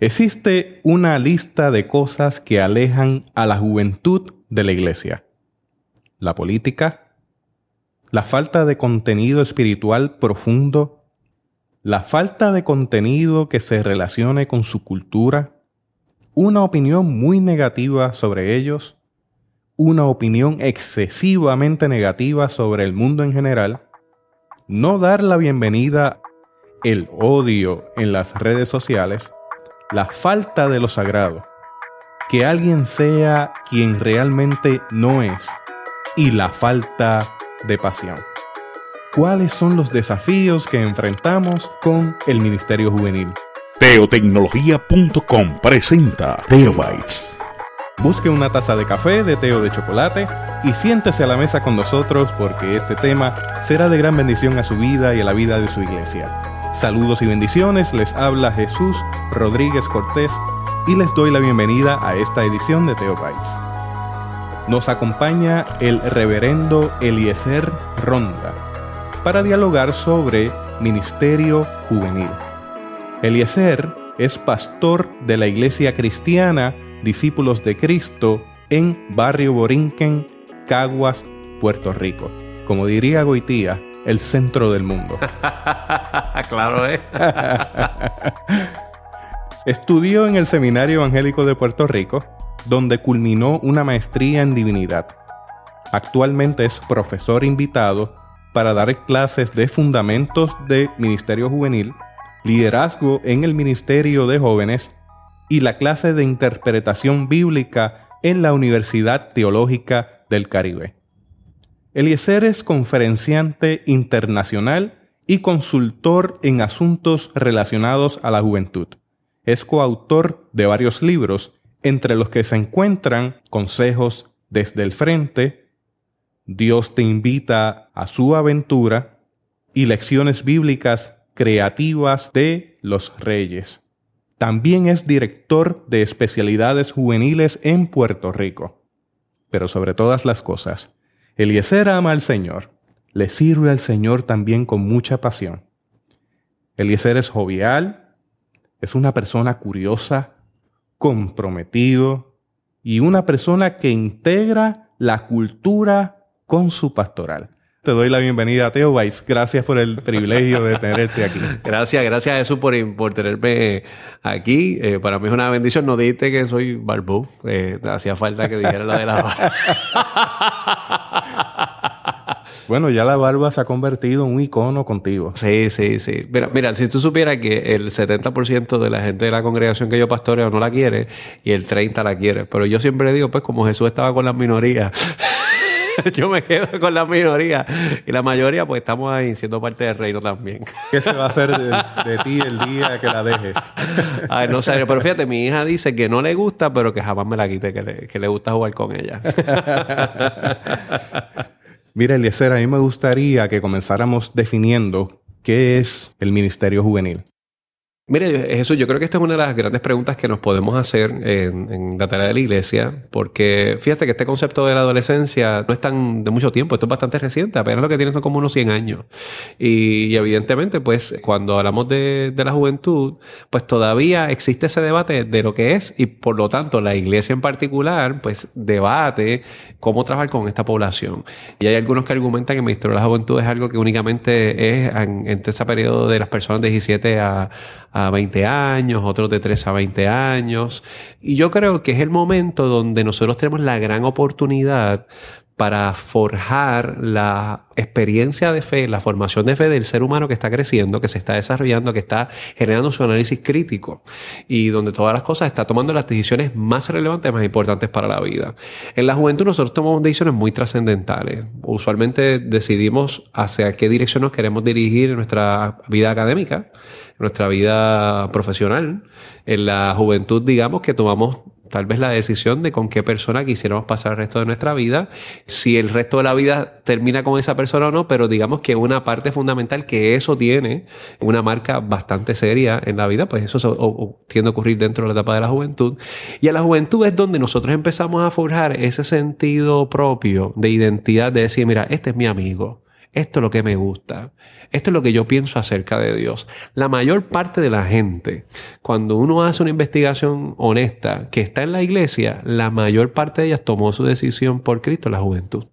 Existe una lista de cosas que alejan a la juventud de la iglesia. La política, la falta de contenido espiritual profundo, la falta de contenido que se relacione con su cultura, una opinión muy negativa sobre ellos, una opinión excesivamente negativa sobre el mundo en general, no dar la bienvenida, el odio en las redes sociales, la falta de lo sagrado, que alguien sea quien realmente no es y la falta de pasión. ¿Cuáles son los desafíos que enfrentamos con el Ministerio Juvenil? Teotecnología.com presenta Teobytes. Busque una taza de café, de té o de chocolate y siéntese a la mesa con nosotros porque este tema será de gran bendición a su vida y a la vida de su iglesia. Saludos y bendiciones, les habla Jesús Rodríguez Cortés y les doy la bienvenida a esta edición de Teobytes. Nos acompaña el reverendo Eliezer Ronda para dialogar sobre ministerio juvenil. Eliezer es pastor de la iglesia cristiana Discípulos de Cristo en Barrio Borinquen, Caguas, Puerto Rico. Como diría Goitía, el centro del mundo. claro, ¿eh? Estudió en el Seminario Evangélico de Puerto Rico, donde culminó una maestría en divinidad. Actualmente es profesor invitado para dar clases de fundamentos de Ministerio Juvenil, liderazgo en el Ministerio de Jóvenes y la clase de interpretación bíblica en la Universidad Teológica del Caribe. Eliezer es conferenciante internacional y consultor en asuntos relacionados a la juventud. Es coautor de varios libros, entre los que se encuentran Consejos desde el Frente, Dios te invita a su aventura y lecciones bíblicas creativas de los reyes. También es director de especialidades juveniles en Puerto Rico. Pero sobre todas las cosas, Eliezer ama al Señor, le sirve al Señor también con mucha pasión. Eliezer es jovial, es una persona curiosa, comprometido y una persona que integra la cultura con su pastoral. Te doy la bienvenida a Teo Weiss. Gracias por el privilegio de tenerte aquí. Gracias, gracias a Jesús por, por tenerme aquí. Eh, para mí es una bendición. No dijiste que soy barbú. Eh, hacía falta que dijera la de la barba. Bueno, ya la barba se ha convertido en un icono contigo. Sí, sí, sí. Mira, mira si tú supieras que el 70% de la gente de la congregación que yo pastoreo no la quiere y el 30% la quiere. Pero yo siempre digo, pues como Jesús estaba con las minorías. yo me quedo con la minoría. Y la mayoría, pues estamos ahí siendo parte del reino también. ¿Qué se va a hacer de, ti el día que la dejes? Ay, no sé, pero fíjate, mi hija dice que no le gusta, pero que jamás me la quite, que le, que le gusta jugar con ella. Mira, Eliezer, a mí me gustaría que comenzáramos definiendo qué es el ministerio juvenil. Mire, Jesús, yo creo que esta es una de las grandes preguntas que nos podemos hacer en, la tarea de la iglesia, porque fíjate que este concepto de la adolescencia no es tan de mucho tiempo, esto es bastante reciente, apenas lo que tiene son como unos 100 años. Y, evidentemente, pues cuando hablamos de, la juventud, pues todavía existe ese debate de lo que es y por lo tanto la iglesia en particular, pues debate cómo trabajar con esta población. Y hay algunos que argumentan que el Ministerio de la Juventud es algo que únicamente es en, entre ese periodo de las personas de 17 a a 20 años, otros de 3 a 20 años. Y yo creo que es el momento donde nosotros tenemos la gran oportunidad para forjar la experiencia de fe, la formación de fe del ser humano que está creciendo, que se está desarrollando, que está generando su análisis crítico y donde todas las cosas está tomando las decisiones más relevantes, más importantes para la vida. En la juventud nosotros tomamos decisiones muy trascendentales. Usualmente decidimos hacia qué dirección nos queremos dirigir en nuestra vida académica, nuestra vida profesional. En la juventud, digamos que tomamos tal vez la decisión de con qué persona quisiéramos pasar el resto de nuestra vida, si el resto de la vida termina con esa persona o no, pero digamos que una parte fundamental que eso tiene una marca bastante seria en la vida, pues eso tiende a ocurrir dentro de la etapa de la juventud. Y a la juventud es donde nosotros empezamos a forjar ese sentido propio de identidad, de decir, mira, este es mi amigo esto es lo que me gusta, esto es lo que yo pienso acerca de Dios. La mayor parte de la gente, cuando uno hace una investigación honesta que está en la iglesia, la mayor parte de ellas tomó su decisión por Cristo la juventud.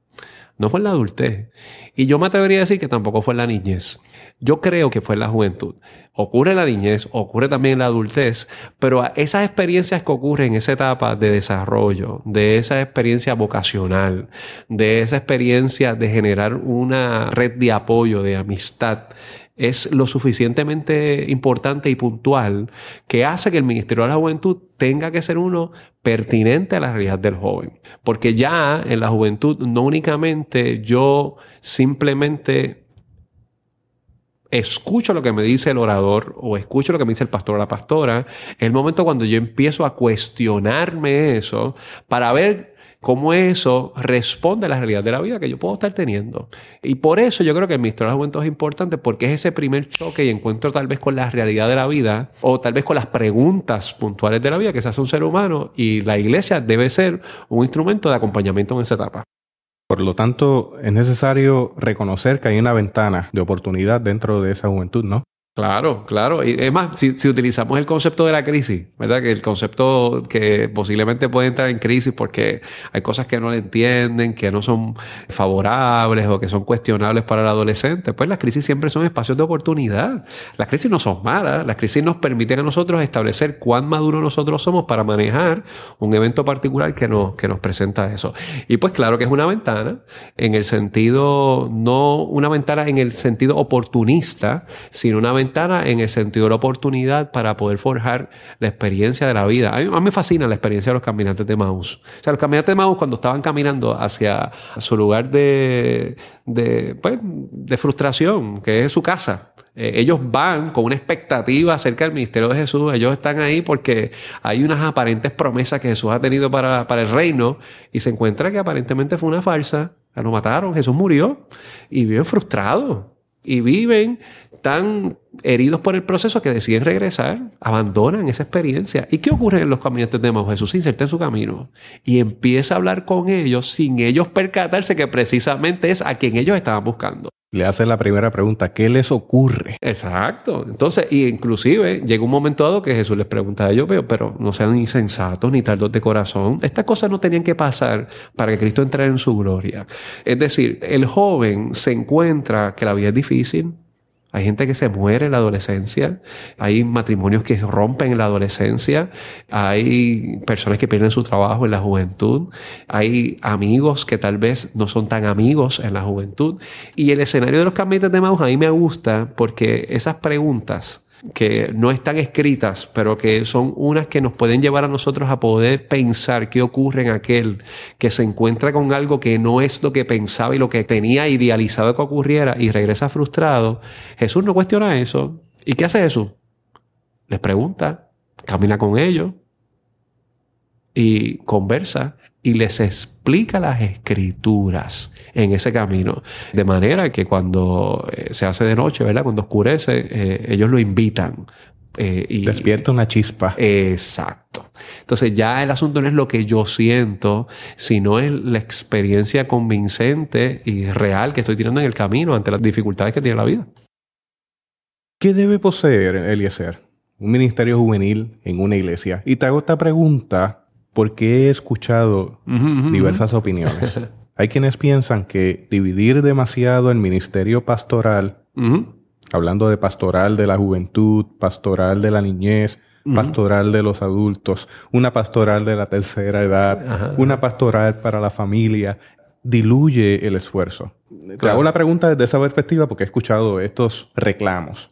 No fue en la adultez. Y yo me atrevería a decir que tampoco fue en la niñez. Yo creo que fue en la juventud. Ocurre la niñez, ocurre también la adultez, pero esas experiencias que ocurren en esa etapa de desarrollo, de esa experiencia vocacional, de esa experiencia de generar una red de apoyo, de amistad, es lo suficientemente importante y puntual que hace que el Ministerio de la Juventud tenga que ser uno pertinente a la realidad del joven. Porque ya en la juventud no únicamente yo simplemente escucho lo que me dice el orador o escucho lo que me dice el pastor o la pastora, es el momento cuando yo empiezo a cuestionarme eso para ver cómo eso responde a la realidad de la vida que yo puedo estar teniendo. Y por eso yo creo que el Ministerio de la Juventud es importante porque es ese primer choque y encuentro tal vez con la realidad de la vida o tal vez con las preguntas puntuales de la vida que se hace un ser humano y la iglesia debe ser un instrumento de acompañamiento en esa etapa. Por lo tanto, es necesario reconocer que hay una ventana de oportunidad dentro de esa juventud, ¿no? Claro, claro. Y es más, si, utilizamos el concepto de la crisis, ¿verdad? Que el concepto que posiblemente puede entrar en crisis porque hay cosas que no le entienden, que no son favorables o que son cuestionables para el adolescente, pues las crisis siempre son espacios de oportunidad. Las crisis no son malas, las crisis nos permiten a nosotros establecer cuán maduros nosotros somos para manejar un evento particular que nos, que nos presenta eso. Y pues claro que es una ventana en el sentido, no una ventana en el sentido oportunista, sino una ventana en el sentido de la oportunidad para poder forjar la experiencia de la vida. A mí, me fascina la experiencia de los caminantes de Maus. O sea, los caminantes de Maus cuando estaban caminando hacia su lugar de, de, pues, de frustración, que es su casa, eh, ellos van con una expectativa acerca del ministerio de Jesús. Ellos están ahí porque hay unas aparentes promesas que Jesús ha tenido para, para el reino y se encuentra que aparentemente fue una farsa. Lo mataron, Jesús murió y viven frustrados y viven tan heridos por el proceso que deciden regresar, abandonan esa experiencia. ¿Y qué ocurre en los caminantes de Maús? Jesús se inserta en su camino y empieza a hablar con ellos sin ellos percatarse que precisamente es a quien ellos estaban buscando. Le hace la primera pregunta, ¿qué les ocurre? Exacto. Entonces, y inclusive llega un momento dado que Jesús les pregunta a ellos, pero, pero no sean insensatos ni tardos de corazón. Estas cosas no tenían que pasar para que Cristo entrara en su gloria. Es decir, el joven se encuentra que la vida es difícil, hay gente que se muere en la adolescencia, hay matrimonios que rompen en la adolescencia, hay personas que pierden su trabajo en la juventud, hay amigos que tal vez no son tan amigos en la juventud. Y el escenario de los cambios de Maus a mí me gusta porque esas preguntas que no están escritas, pero que son unas que nos pueden llevar a nosotros a poder pensar qué ocurre en aquel que se encuentra con algo que no es lo que pensaba y lo que tenía idealizado que ocurriera y regresa frustrado. Jesús no cuestiona eso. ¿Y qué hace Jesús? Les pregunta, camina con ellos y conversa y les explica las escrituras en ese camino. De manera que cuando eh, se hace de noche, ¿verdad? Cuando oscurece, eh, ellos lo invitan. Eh, y, Despierta una chispa. Exacto. Entonces ya el asunto no es lo que yo siento, sino es la experiencia convincente y real que estoy teniendo en el camino ante las dificultades que tiene la vida. ¿Qué debe poseer Eliezer? Un ministerio juvenil en una iglesia. Y te hago esta pregunta porque he escuchado diversas opiniones. Hay quienes piensan que dividir demasiado el ministerio pastoral, hablando de pastoral de la juventud, pastoral de la niñez, pastoral de los adultos, una pastoral de la tercera edad, una pastoral para la familia, diluye el esfuerzo. Te hago la pregunta desde esa perspectiva porque he escuchado estos reclamos.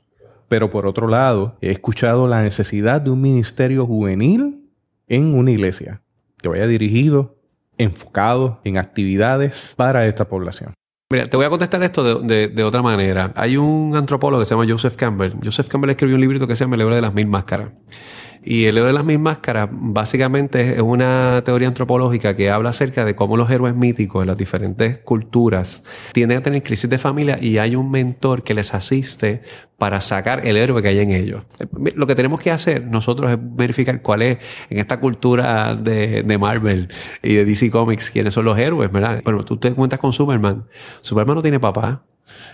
Pero por otro lado, he escuchado la necesidad de un ministerio juvenil en una iglesia que vaya dirigido, enfocado en actividades para esta población. Mira, te voy a contestar esto de, otra manera. Hay un antropólogo que se llama Joseph Campbell. Joseph Campbell escribió un librito que se llama El héroe de las mil máscaras. Y el héroe de las mil máscaras básicamente es una teoría antropológica que habla acerca de cómo los héroes míticos en las diferentes culturas tienden a tener crisis de familia y hay un mentor que les asiste para sacar el héroe que hay en ellos. Lo que tenemos que hacer nosotros es verificar cuál es en esta cultura de, de Marvel y de DC Comics quiénes son los héroes, ¿verdad? Bueno, tú te cuentas con Superman. Superman no tiene papá.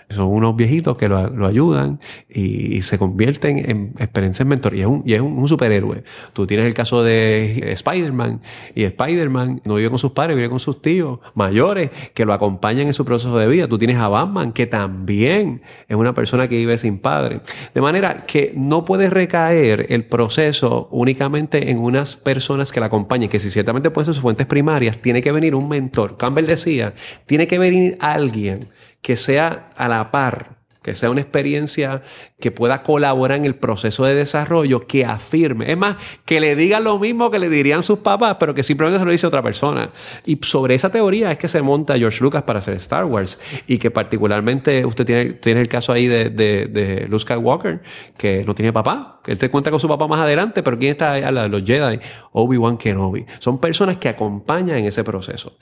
Son unos viejitos que lo, lo ayudan y, se convierten en experiencias mentor. Y es, un, es un, superhéroe. Tú tienes el caso de Spider-Man y Spider-Man no vive con sus padres, vive con sus tíos mayores que lo acompañan en su proceso de vida. Tú tienes a Batman que también es una persona que vive sin padre. De manera que no puede recaer el proceso únicamente en unas personas que la acompañen, que si ciertamente pueden ser sus fuentes primarias, tiene que venir un mentor. Campbell decía, tiene que venir alguien que sea a la par que sea una experiencia que pueda colaborar en el proceso de desarrollo, que afirme. Es más, que le diga lo mismo que le dirían sus papás, pero que simplemente se lo dice otra persona. Y sobre esa teoría es que se monta George Lucas para hacer Star Wars. Y que particularmente usted tiene, tiene el caso ahí de, de, de Luke Skywalker, que no tiene papá, él te cuenta con su papá más adelante, pero ¿quién está ahí? Los Jedi? Obi-Wan Kenobi. Son personas que acompañan en ese proceso.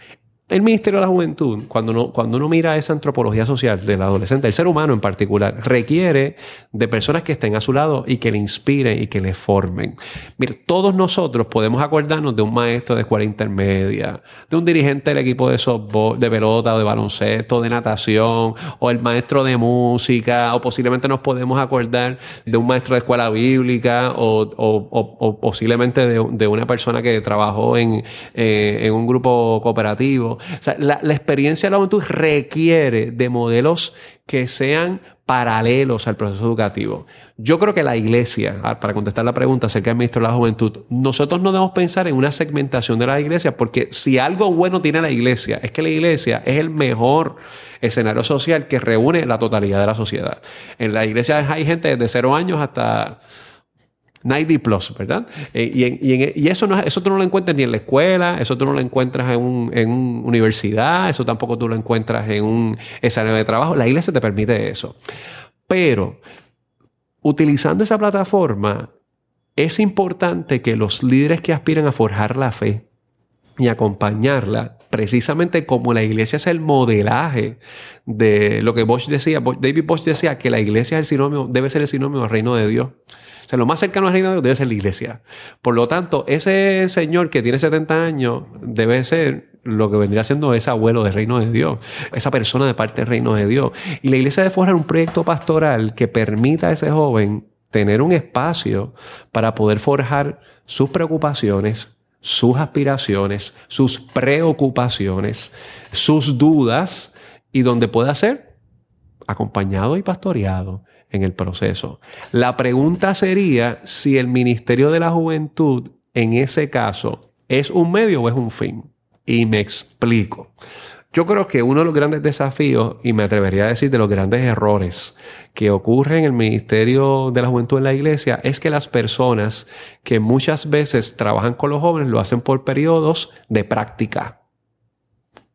El Ministerio de la Juventud, cuando uno, cuando uno mira esa antropología social del adolescente, el ser humano en particular, requiere de personas que estén a su lado y que le inspiren y que le formen. Mira, todos nosotros podemos acordarnos de un maestro de escuela intermedia, de un dirigente del equipo de softball, de pelota o de baloncesto, de natación, o el maestro de música, o posiblemente nos podemos acordar de un maestro de escuela bíblica, o, o, posiblemente de, una persona que trabajó en, eh, en un grupo cooperativo la, experiencia de la juventud requiere de modelos que sean paralelos al proceso educativo. Yo creo que la iglesia, ah, para contestar la pregunta acerca del ministro de la juventud, nosotros no debemos pensar en una segmentación de la iglesia, porque si algo bueno tiene la iglesia, es que la iglesia es el mejor escenario social que reúne la totalidad de la sociedad. En la iglesia hay gente desde cero años hasta 90 plus, ¿verdad? Eh, y, eso, no, eso tú no lo encuentras ni en la escuela, eso tú no lo encuentras en, una universidad, eso tampoco tú lo encuentras en un escenario de trabajo. La iglesia te permite eso. Pero utilizando esa plataforma, es importante que los líderes que aspiran a forjar la fe y acompañarla, precisamente como la iglesia es el modelaje de lo que Bosch decía, David Bosch decía que la iglesia es el sinónimo, debe ser el sinónimo del reino de Dios. O sea, lo más cercano al reino de Dios debe ser la iglesia. Por lo tanto, ese señor que tiene 70 años debe ser lo que vendría siendo ese abuelo del reino de Dios, esa persona de parte del reino de Dios. Y la iglesia debe forjar un proyecto pastoral que permita a ese joven tener un espacio para poder forjar sus preocupaciones, sus aspiraciones, sus preocupaciones, sus dudas y donde pueda ser acompañado y pastoreado en el proceso. La pregunta sería si el Ministerio de la Juventud en ese caso es un medio o es un fin. Y me explico. Yo creo que uno de los grandes desafíos, y me atrevería a decir de los grandes errores que ocurren en el Ministerio de la Juventud en la Iglesia, es que las personas que muchas veces trabajan con los jóvenes lo hacen por periodos de práctica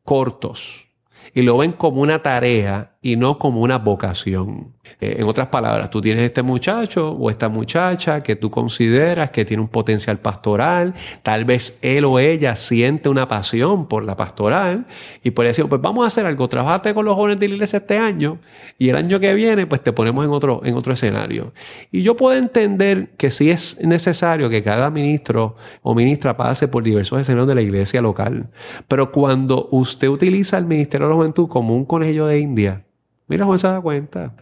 cortos y lo ven como una tarea y no como una vocación. Eh, en otras palabras, tú tienes este muchacho o esta muchacha que tú consideras que tiene un potencial pastoral, tal vez él o ella siente una pasión por la pastoral y por decir, pues vamos a hacer algo, trabajate con los jóvenes de la iglesia este año y el año que viene pues te ponemos en otro, en otro escenario. Y yo puedo entender que si es necesario que cada ministro o ministra pase por diversos escenarios de la iglesia local, pero cuando usted utiliza el Ministerio de la Juventud como un conejillo de India, Mira, Juan se da cuenta.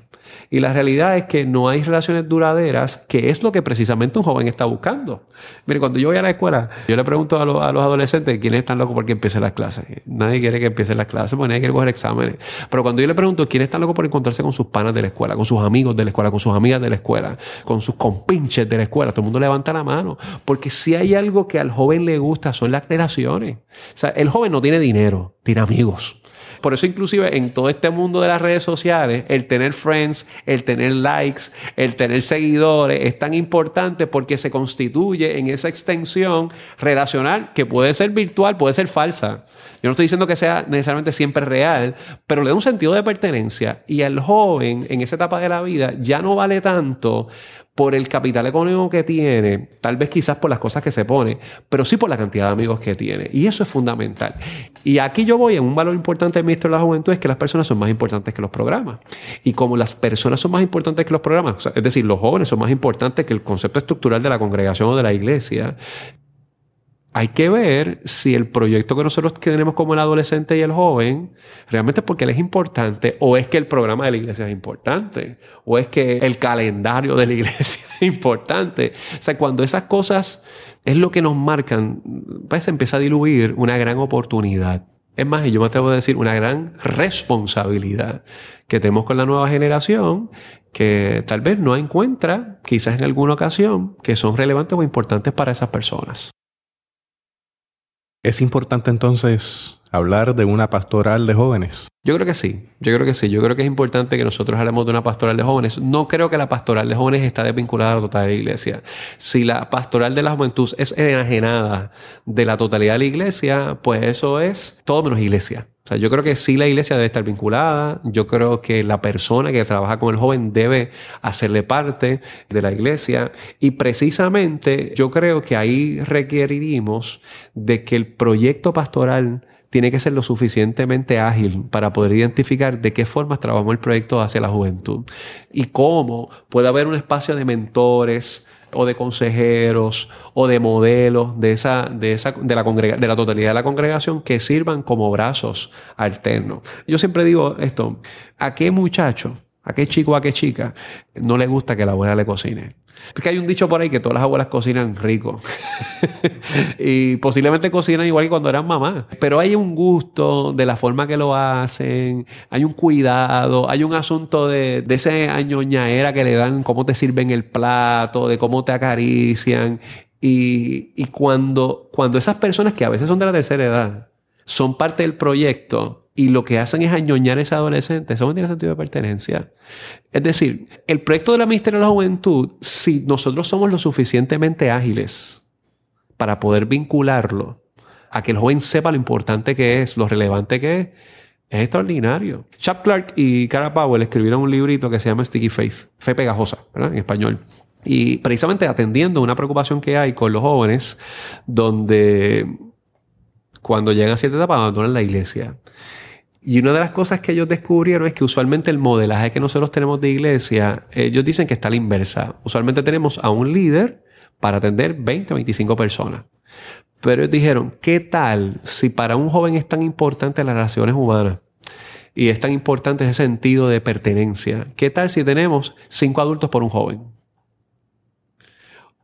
Y la realidad es que no hay relaciones duraderas, que es lo que precisamente un joven está buscando. Mire, cuando yo voy a la escuela, yo le pregunto a, los, adolescentes quiénes están locos porque empiecen las clases. Nadie quiere que empiecen las clases, porque nadie quiere coger exámenes. Pero cuando yo le pregunto quiénes están locos por encontrarse con sus panas de la escuela, con sus amigos de la escuela, con sus amigas de la escuela, con sus compinches de la escuela, todo el mundo levanta la mano. Porque si hay algo que al joven le gusta son las relaciones. O sea, el joven no tiene dinero, tiene amigos. Por eso inclusive en todo este mundo de las redes sociales, el tener friends, el tener likes, el tener seguidores es tan importante porque se constituye en esa extensión relacional que puede ser virtual, puede ser falsa. Yo no estoy diciendo que sea necesariamente siempre real, pero le da un sentido de pertenencia y al joven en esa etapa de la vida ya no vale tanto por el capital económico que tiene, tal vez quizás por las cosas que se pone, pero sí por la cantidad de amigos que tiene. Y eso es fundamental. Y aquí yo voy en un valor importante del ministro de la Juventud, es que las personas son más importantes que los programas. Y como las personas son más importantes que los programas, es decir, los jóvenes son más importantes que el concepto estructural de la congregación o de la iglesia, hay que ver si el proyecto que nosotros tenemos como el adolescente y el joven realmente es porque él es importante o es que el programa de la iglesia es importante o es que el calendario de la iglesia es importante. O sea, cuando esas cosas es lo que nos marcan, pues empieza a diluir una gran oportunidad. Es más, y yo me atrevo a decir, una gran responsabilidad que tenemos con la nueva generación que tal vez no encuentra, quizás en alguna ocasión, que son relevantes o importantes para esas personas. Es importante entonces hablar de una pastoral de jóvenes. Yo creo que sí, yo creo que sí, yo creo que es importante que nosotros hablemos de una pastoral de jóvenes. No creo que la pastoral de jóvenes está desvinculada a la totalidad de la iglesia. Si la pastoral de la juventud es enajenada de la totalidad de la iglesia, pues eso es todo menos iglesia. Yo creo que sí la iglesia debe estar vinculada. Yo creo que la persona que trabaja con el joven debe hacerle parte de la iglesia. Y precisamente yo creo que ahí requeriríamos de que el proyecto pastoral tiene que ser lo suficientemente ágil para poder identificar de qué formas trabajamos el proyecto hacia la juventud y cómo puede haber un espacio de mentores, o de consejeros o de modelos de esa, de esa, de la, de la totalidad de la congregación que sirvan como brazos alternos. Yo siempre digo esto, ¿a qué muchacho, a qué chico, a qué chica no le gusta que la abuela le cocine? Es que hay un dicho por ahí que todas las abuelas cocinan rico. y posiblemente cocinan igual que cuando eran mamás. Pero hay un gusto de la forma que lo hacen, hay un cuidado, hay un asunto de, de ese añoñaera que le dan, cómo te sirven el plato, de cómo te acarician. Y, y cuando, cuando esas personas que a veces son de la tercera edad son parte del proyecto, y lo que hacen es añoñar a ese adolescente, eso no tiene sentido de pertenencia. Es decir, el proyecto de la Ministerio de la Juventud, si nosotros somos lo suficientemente ágiles para poder vincularlo a que el joven sepa lo importante que es, lo relevante que es, es extraordinario. Chap Clark y Cara Powell escribieron un librito que se llama Sticky Faith, Fe Pegajosa, en español. Y precisamente atendiendo una preocupación que hay con los jóvenes, donde cuando llegan a cierta etapa abandonan la iglesia. Y una de las cosas que ellos descubrieron es que usualmente el modelaje que nosotros tenemos de iglesia, ellos dicen que está a la inversa. Usualmente tenemos a un líder para atender 20 o 25 personas. Pero ellos dijeron, ¿qué tal si para un joven es tan importante las relaciones humanas? Y es tan importante ese sentido de pertenencia. ¿Qué tal si tenemos cinco adultos por un joven?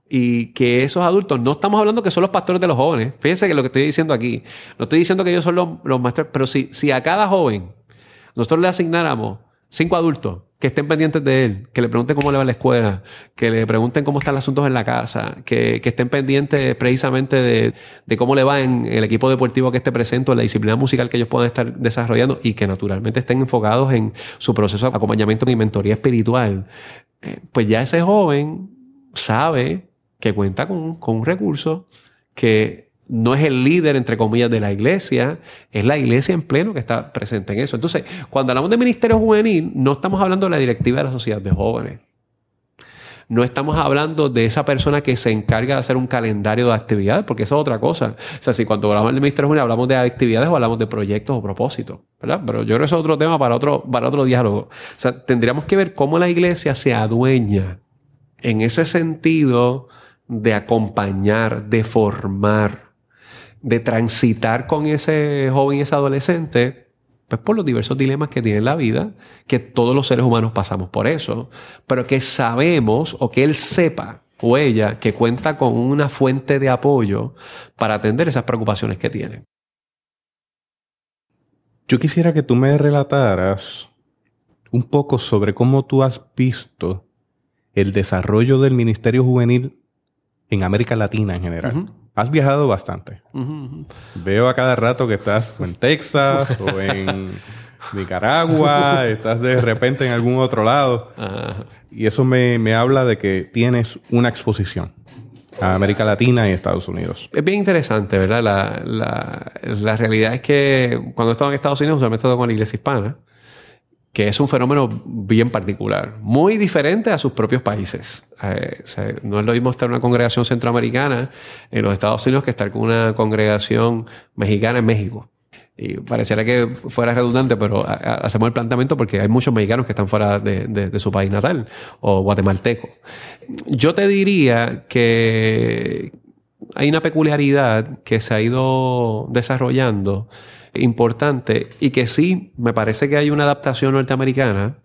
Y que esos adultos, no estamos hablando que son los pastores de los jóvenes, fíjense que lo que estoy diciendo aquí, no estoy diciendo que ellos son los, los maestros, pero si, si a cada joven nosotros le asignáramos cinco adultos que estén pendientes de él, que le pregunten cómo le va la escuela, que le pregunten cómo están los asuntos en la casa, que, que estén pendientes precisamente de, de, cómo le va en el equipo deportivo que esté presente, en la disciplina musical que ellos puedan estar desarrollando y que naturalmente estén enfocados en su proceso de acompañamiento y mentoría espiritual, eh, pues ya ese joven sabe que cuenta con, un recurso que no es el líder, entre comillas, de la iglesia, es la iglesia en pleno que está presente en eso. Entonces, cuando hablamos de ministerio juvenil, no estamos hablando de la directiva de la sociedad de jóvenes. No estamos hablando de esa persona que se encarga de hacer un calendario de actividades, porque eso es otra cosa. O sea, si cuando hablamos del ministerio juvenil hablamos de actividades o hablamos de proyectos o propósitos, ¿verdad? Pero yo creo que eso es otro tema para otro, para otro diálogo. O sea, tendríamos que ver cómo la iglesia se adueña en ese sentido de acompañar, de formar, de transitar con ese joven y ese adolescente, pues por los diversos dilemas que tiene la vida, que todos los seres humanos pasamos por eso, pero que sabemos o que él sepa o ella que cuenta con una fuente de apoyo para atender esas preocupaciones que tiene. Yo quisiera que tú me relataras un poco sobre cómo tú has visto el desarrollo del Ministerio Juvenil en América Latina en general. Has viajado bastante. Veo a cada rato que estás en Texas o en Nicaragua, estás de repente en algún otro lado. Y eso me, me, habla de que tienes una exposición a América Latina y Estados Unidos. Es bien interesante, ¿verdad? La, la, la realidad es que cuando estaba en Estados Unidos, usualmente estaba con la iglesia hispana que es un fenómeno bien particular, muy diferente a sus propios países. Eh, no es lo mismo estar en una congregación centroamericana en los Estados Unidos que estar con una congregación mexicana en México. Y pareciera que fuera redundante, pero hacemos el planteamiento porque hay muchos mexicanos que están fuera de, de, su país natal o guatemalteco. Yo te diría que hay una peculiaridad que se ha ido desarrollando importante y que sí me parece que hay una adaptación norteamericana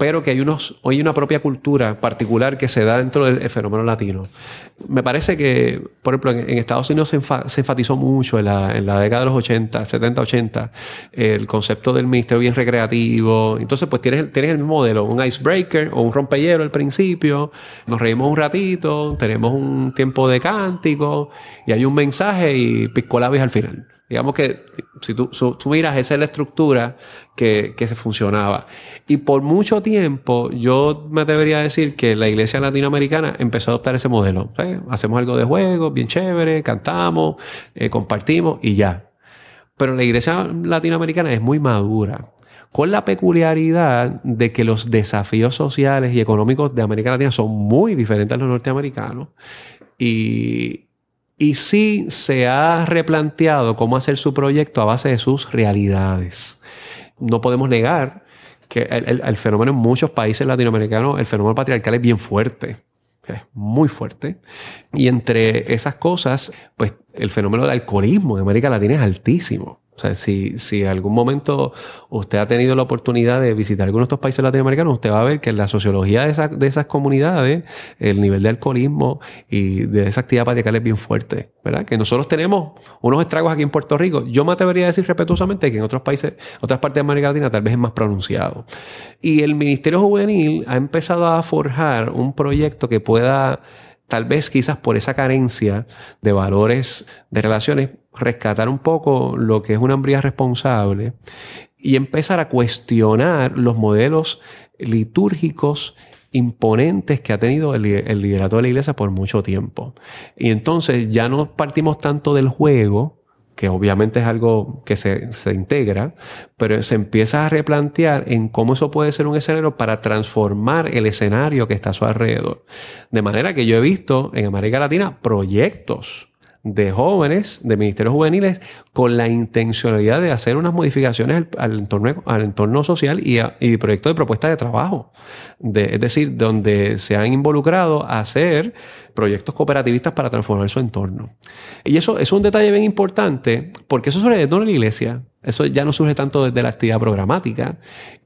pero que hay, unos, hay una propia cultura particular que se da dentro del fenómeno latino. Me parece que, por ejemplo, en, Estados Unidos se, enfatizó mucho en la, década de los 80, 70, 80, el concepto del ministerio bien recreativo. Entonces, pues tienes, tienes el mismo modelo, un icebreaker o un rompehielo al principio, nos reímos un ratito, tenemos un tiempo de cántico y hay un mensaje y piscolabis al final. Digamos que si tú, tú, miras, esa es la estructura que, que, se funcionaba. Y por mucho tiempo yo me atrevería a decir que la iglesia latinoamericana empezó a adoptar ese modelo. Hacemos algo de juego, bien chévere, cantamos, eh, compartimos y ya. Pero la iglesia latinoamericana es muy madura con la peculiaridad de que los desafíos sociales y económicos de América Latina son muy diferentes a los norteamericanos. Y, y sí se ha replanteado cómo hacer su proyecto a base de sus realidades. No podemos negar que el, fenómeno en muchos países latinoamericanos, el fenómeno patriarcal es bien fuerte, es muy fuerte. Y entre esas cosas, pues el fenómeno del alcoholismo en América Latina es altísimo. O sea, si, si en algún momento usted ha tenido la oportunidad de visitar algunos de estos países latinoamericanos, usted va a ver que la sociología de, de esas comunidades, el nivel de alcoholismo y de esa actividad patriarcal es bien fuerte, ¿verdad? Que nosotros tenemos unos estragos aquí en Puerto Rico. Yo me atrevería a decir respetuosamente que en otros países, otras partes de América Latina tal vez es más pronunciado. Y el Ministerio Juvenil ha empezado a forjar un proyecto que pueda tal vez quizás por esa carencia de valores de relaciones, rescatar un poco lo que es una hambría responsable y empezar a cuestionar los modelos litúrgicos imponentes que ha tenido el, el liderato de la iglesia por mucho tiempo. Y entonces ya no partimos tanto del juego, que obviamente es algo que se, integra, pero se empieza a replantear en cómo eso puede ser un escenario para transformar el escenario que está a su alrededor. De manera que yo he visto en América Latina proyectos de jóvenes, de ministerios juveniles, con la intencionalidad de hacer unas modificaciones al, entorno, al entorno social y, y proyectos de propuesta de trabajo. Es decir, donde se han involucrado a hacer proyectos cooperativistas para transformar su entorno. Y eso, es un detalle bien importante porque eso sobre todo en la iglesia. Eso ya no surge tanto desde la actividad programática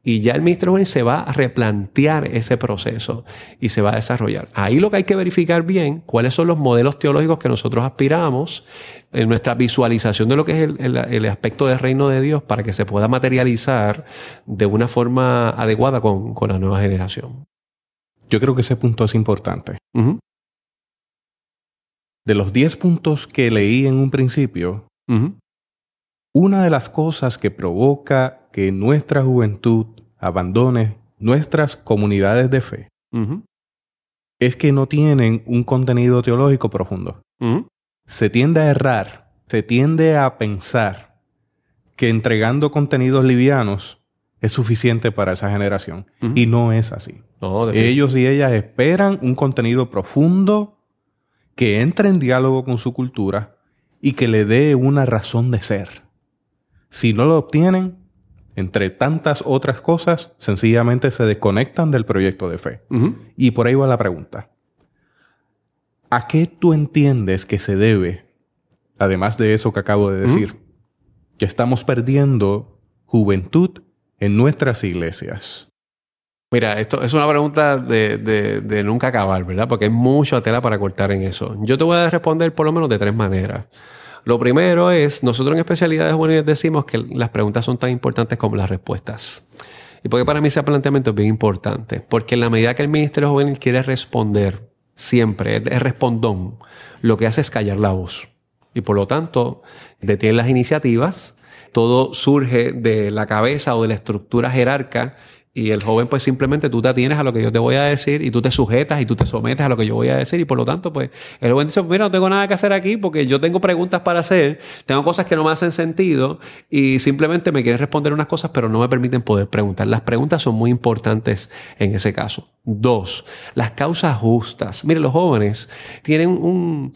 y ya el Ministerio Juvenil se va a replantear ese proceso y se va a desarrollar. Ahí lo que hay que verificar bien cuáles son los modelos teológicos que nosotros aspiramos en nuestra visualización de lo que es el, aspecto del reino de Dios para que se pueda materializar de una forma adecuada con, la nueva generación. Yo creo que ese punto es importante. De los 10 puntos que leí en un principio, una de las cosas que provoca que nuestra juventud abandone nuestras comunidades de fe es que no tienen un contenido teológico profundo. Se tiende a errar, se tiende a pensar que entregando contenidos livianos es suficiente para esa generación. Y no es así. Ellos y ellas esperan un contenido profundo que entre en diálogo con su cultura y que le dé una razón de ser. Si no lo obtienen, entre tantas otras cosas, sencillamente se desconectan del proyecto de fe. Y por ahí va la pregunta. ¿A qué tú entiendes que se debe, además de eso que acabo de decir, que estamos perdiendo juventud en nuestras iglesias? Mira, esto es una pregunta de, de, nunca acabar, ¿verdad? Porque hay mucha tela para cortar en eso. Yo te voy a responder por lo menos de tres maneras. Lo primero es, nosotros en especialidades juveniles decimos que las preguntas son tan importantes como las respuestas. Y porque para mí ese planteamiento es bien importante, porque en la medida que el Ministerio Juvenil quiere responder siempre, es respondón, lo que hace es callar la voz. Y por lo tanto, detiene las iniciativas, todo surge de la cabeza o de la estructura jerarca y el joven, pues simplemente tú te atienes a lo que yo te voy a decir y tú te sujetas y tú te sometes a lo que yo voy a decir. Y por lo tanto, pues el joven dice: Mira, no tengo nada que hacer aquí porque yo tengo preguntas para hacer, tengo cosas que no me hacen sentido y simplemente me quieren responder unas cosas, pero no me permiten poder preguntar. Las preguntas son muy importantes en ese caso. Dos, las causas justas. Mire, los jóvenes tienen un,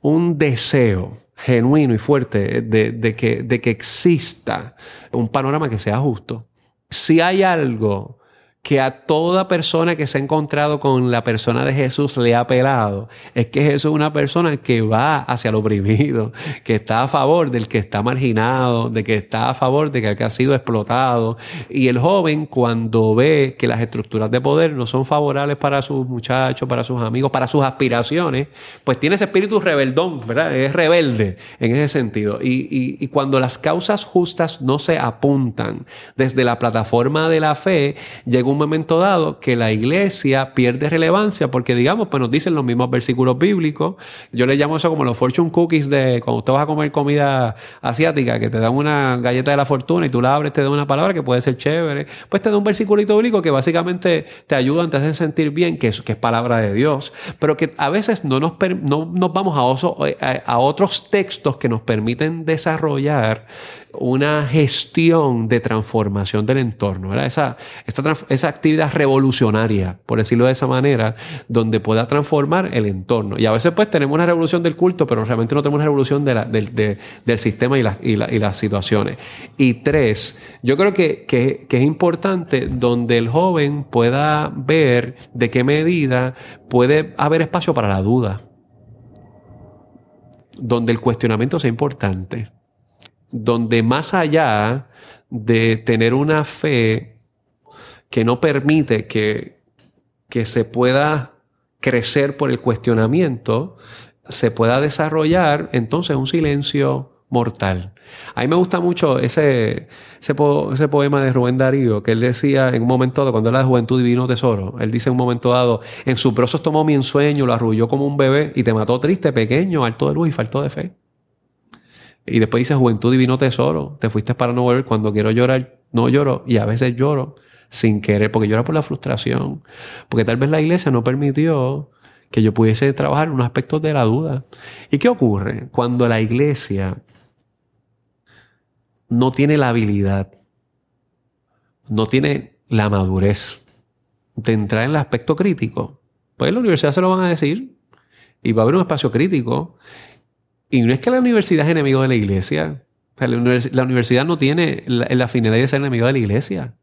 un deseo genuino y fuerte de, de, que, de que exista un panorama que sea justo si hay algo que a toda persona que se ha encontrado con la persona de Jesús le ha apelado es que Jesús es una persona que va hacia el oprimido, que está a favor del que está marginado, de que está a favor de que ha sido explotado. Y el joven cuando ve que las estructuras de poder no son favorables para sus muchachos, para sus amigos, para sus aspiraciones, pues tiene ese espíritu rebeldón, ¿verdad? Es rebelde en ese sentido. Y, y cuando las causas justas no se apuntan desde la plataforma de la fe, llega un momento dado que la iglesia pierde relevancia porque, digamos, pues nos dicen los mismos versículos bíblicos. Yo le llamo eso como los fortune cookies de cuando usted vas a comer comida asiática, que te dan una galleta de la fortuna y tú la abres, te da una palabra que puede ser chévere. Pues te da un versículito bíblico que básicamente te ayuda, te hace sentir bien, que es, que es palabra de Dios, pero que a veces no nos, no nos vamos a, a otros textos que nos permiten desarrollar una gestión de transformación del entorno, Esa, esa actividad revolucionaria, por decirlo de esa manera, donde pueda transformar el entorno. Y a veces pues tenemos una revolución del culto, pero realmente no tenemos una revolución del sistema y, y, las situaciones. Y tres, yo creo que, que es importante donde el joven pueda ver de qué medida puede haber espacio para la duda, donde el cuestionamiento sea importante donde más allá de tener una fe que no permite que, que se pueda crecer por el cuestionamiento, se pueda desarrollar entonces un silencio mortal. A mí me gusta mucho ese, ese, poema de Rubén Darío, que él decía en un momento dado, cuando era de juventud divino tesoro, él dice en un momento dado, en sus brazos tomó mi ensueño, lo arrulló como un bebé y te mató triste, pequeño, alto de luz y falto de fe. Y después dice juventud divino tesoro. Te fuiste para no volver. Cuando quiero llorar, no lloro. Y a veces lloro sin querer, porque lloro por la frustración. Porque tal vez la iglesia no permitió que yo pudiese trabajar en unos aspectos de la duda. ¿Y qué ocurre? Cuando la iglesia no tiene la habilidad, no tiene la madurez de entrar en el aspecto crítico, pues en la universidad se lo van a decir y va a haber un espacio crítico y no es que la universidad es enemigo de la iglesia. la, universidad no tiene la, finalidad de ser enemigo de la iglesia.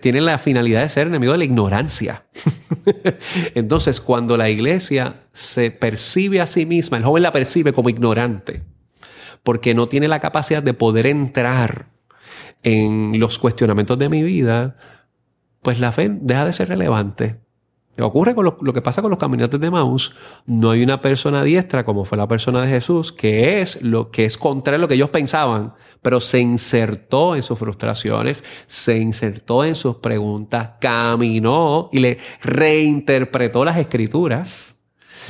Tiene la finalidad de ser enemigo de la ignorancia. Entonces, cuando la iglesia se percibe a sí misma, el joven la percibe como ignorante, porque no tiene la capacidad de poder entrar en los cuestionamientos de mi vida, pues la fe deja de ser relevante. Ocurre con lo, que pasa con los caminantes de Maús. No hay una persona diestra como fue la persona de Jesús, que es lo que es contrario a lo que ellos pensaban, pero se insertó en sus frustraciones, se insertó en sus preguntas, caminó y le reinterpretó las escrituras.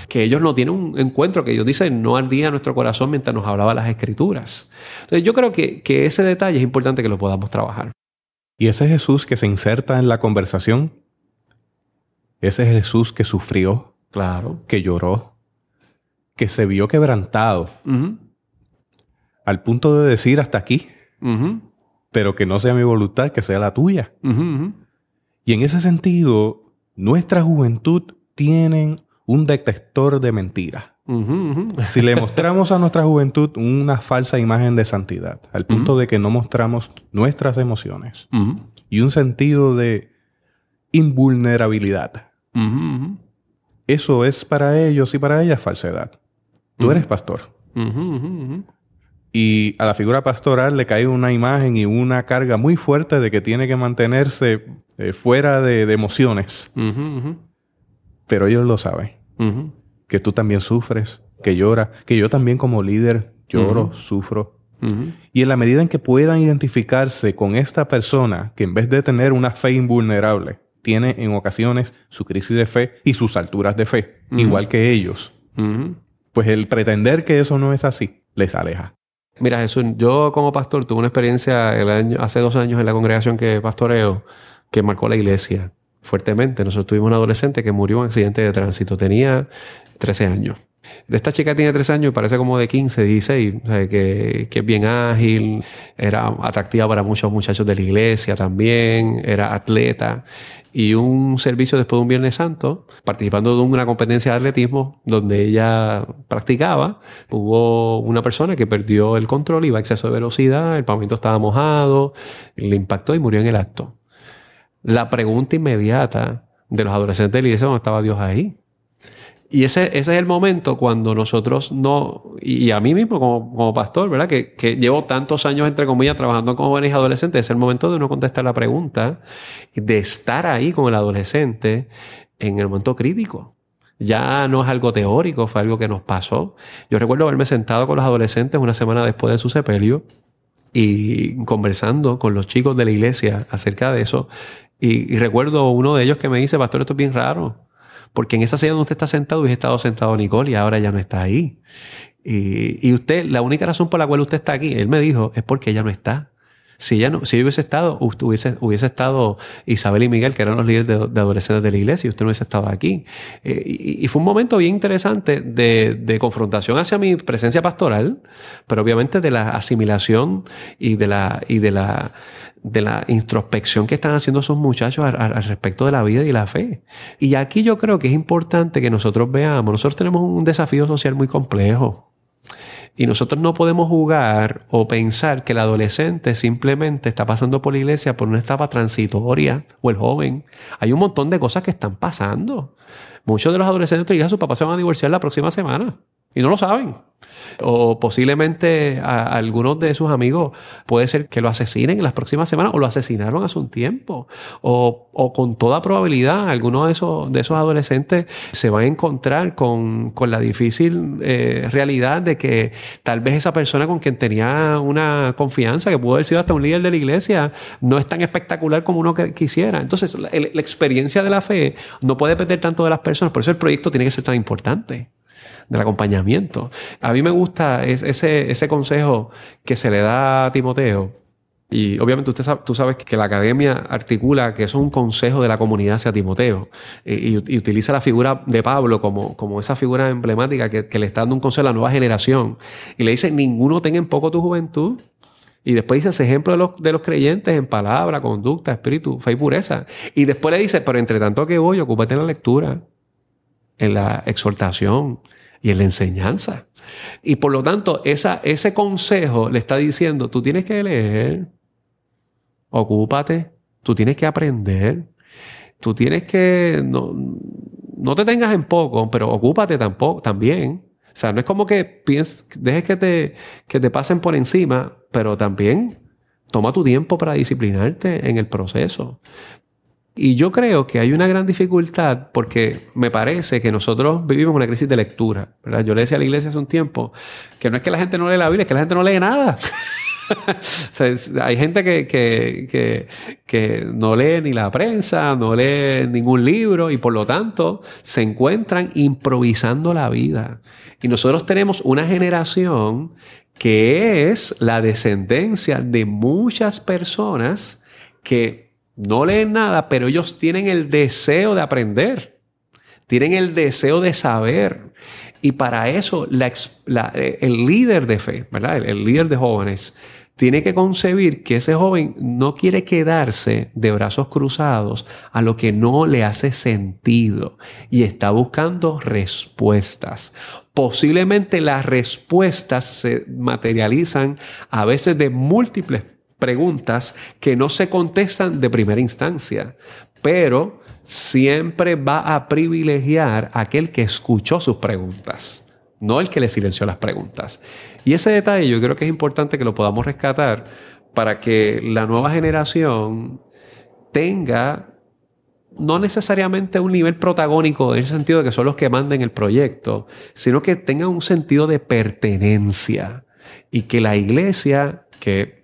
Que ellos no tienen un encuentro que ellos dicen no ardía nuestro corazón mientras nos hablaba las escrituras. Entonces, yo creo que, que ese detalle es importante que lo podamos trabajar. Y ese Jesús que se inserta en la conversación ese Jesús que sufrió, claro, que lloró, que se vio quebrantado, al punto de decir hasta aquí, pero que no sea mi voluntad, que sea la tuya. Y en ese sentido, nuestra juventud tiene un detector de mentiras. si le mostramos a nuestra juventud una falsa imagen de santidad, al punto de que no mostramos nuestras emociones y un sentido de invulnerabilidad. Eso es para ellos y para ellas falsedad. Tú eres pastor. Y a la figura pastoral le cae una imagen y una carga muy fuerte de que tiene que mantenerse eh, fuera de, emociones. Pero ellos lo saben. Que tú también sufres, que lloras, que yo también como líder lloro, sufro. Y en la medida en que puedan identificarse con esta persona que en vez de tener una fe invulnerable, tiene en ocasiones su crisis de fe y sus alturas de fe, igual que ellos. Pues el pretender que eso no es así les aleja. Mira, Jesús, yo como pastor tuve una experiencia hace dos años en la congregación que pastoreo que marcó la iglesia fuertemente. Nosotros tuvimos un adolescente que murió en un accidente de tránsito. Tenía 13 años. De esta chica tiene 13 años y parece como de 15, 16, que, es bien ágil, era atractiva para muchos muchachos de la iglesia también, era atleta y un servicio después de un Viernes Santo, participando de una competencia de atletismo donde ella practicaba, hubo una persona que perdió el control, iba a exceso de velocidad, el pavimento estaba mojado, le impactó y murió en el acto. la pregunta inmediata de los adolescentes de la iglesia no estaba Dios ahí. Y ese, ese es el momento cuando nosotros no, y a mí mismo como, como pastor, ¿verdad? Que, que, llevo tantos años, entre comillas, trabajando con jóvenes y adolescentes, es el momento de uno contestar la pregunta, de estar ahí con el adolescente en el momento crítico. Ya no es algo teórico, fue algo que nos pasó. Yo recuerdo haberme sentado con los adolescentes una semana después de su sepelio y conversando con los chicos de la iglesia acerca de eso. Y, y recuerdo uno de ellos que me dice, pastor, esto es bien raro. Porque en esa silla donde usted está sentado, hubiese estado sentado Nicole y ahora ya no está ahí. Y, y, usted, la única razón por la cual usted está aquí, él me dijo, es porque ella no está. Si ella no, si hubiese estado, hubiese, hubiese estado Isabel y Miguel, que eran los líderes de, adolescentes de la iglesia, y usted no hubiese estado aquí. Eh, y, fue un momento bien interesante de, confrontación hacia mi presencia pastoral, pero obviamente de la asimilación y de la, y de la, introspección que están haciendo esos muchachos al, respecto de la vida y la fe. Y aquí yo creo que es importante que nosotros veamos, nosotros tenemos un desafío social muy complejo. Y nosotros no podemos jugar o pensar que el adolescente simplemente está pasando por la iglesia por una etapa transitoria o el joven. Hay un montón de cosas que están pasando. Muchos de los adolescentes de sus papás se van a divorciar la próxima semana y no lo saben. O posiblemente algunos de sus amigos puede ser que lo asesinen en las próximas semanas o lo asesinaron hace un tiempo. O, o con toda probabilidad algunos de esos, de esos adolescentes se van a encontrar con, con la difícil eh, realidad de que tal vez esa persona con quien tenía una confianza, que pudo haber sido hasta un líder de la iglesia, no es tan espectacular como uno quisiera. Entonces la, la experiencia de la fe no puede depender tanto de las personas, por eso el proyecto tiene que ser tan importante del acompañamiento. A mí me gusta ese, ese consejo que se le da a Timoteo. Y obviamente usted sabe, tú sabes que la academia articula que es un consejo de la comunidad hacia Timoteo y, utiliza la figura de Pablo como, como esa figura emblemática que, que, le está dando un consejo a la nueva generación. Y le dice, ninguno tenga en poco tu juventud. Y después dice ese ejemplo de los, de los creyentes en palabra, conducta, espíritu, fe y pureza. Y después le dice, pero entre tanto que voy, ocúpate en la lectura, en la exhortación, y en la enseñanza. Y por lo tanto, esa, ese consejo le está diciendo, tú tienes que leer, ocúpate, tú tienes que aprender, tú tienes que, no, no te tengas en poco, pero ocúpate tampoco, también. O sea, no es como que pienses, dejes que te, que te pasen por encima, pero también toma tu tiempo para disciplinarte en el proceso. Y yo creo que hay una gran dificultad porque me parece que nosotros vivimos una crisis de lectura. ¿verdad? Yo le decía a la iglesia hace un tiempo que no es que la gente no lee la Biblia, es que la gente no lee nada. hay gente que, que, que, que, no lee ni la prensa, no lee ningún libro y por lo tanto se encuentran improvisando la vida. Y nosotros tenemos una generación que es la descendencia de muchas personas que no leen nada, pero ellos tienen el deseo de aprender. Tienen el deseo de saber. Y para eso el líder de fe, ¿verdad? El, el líder de jóvenes, tiene que concebir que ese joven no quiere quedarse de brazos cruzados a lo que no le hace sentido y está buscando respuestas. Posiblemente las respuestas se materializan a veces de múltiples preguntas que no se contestan de primera instancia, pero siempre va a privilegiar a aquel que escuchó sus preguntas, no el que le silenció las preguntas. Y ese detalle yo creo que es importante que lo podamos rescatar para que la nueva generación tenga no necesariamente un nivel protagónico en ese sentido de que son los que manden el proyecto, sino que tenga un sentido de pertenencia y que la iglesia, que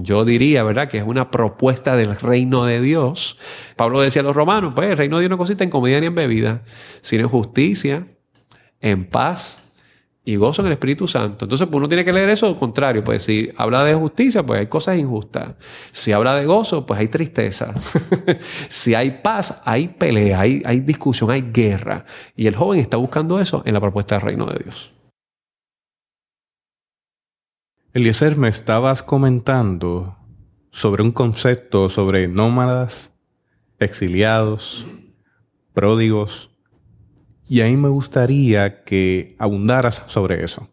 yo diría, ¿verdad?, que es una propuesta del reino de Dios. Pablo decía a los romanos, pues el reino de Dios no consiste en comida ni en bebida, sino en justicia, en paz y gozo en el Espíritu Santo. Entonces, pues, uno tiene que leer eso al contrario. Pues si habla de justicia, pues hay cosas injustas. Si habla de gozo, pues hay tristeza. si hay paz, hay pelea, hay, hay discusión, hay guerra. Y el joven está buscando eso en la propuesta del reino de Dios. Eliezer, me estabas comentando sobre un concepto sobre nómadas, exiliados, pródigos, y ahí me gustaría que abundaras sobre eso.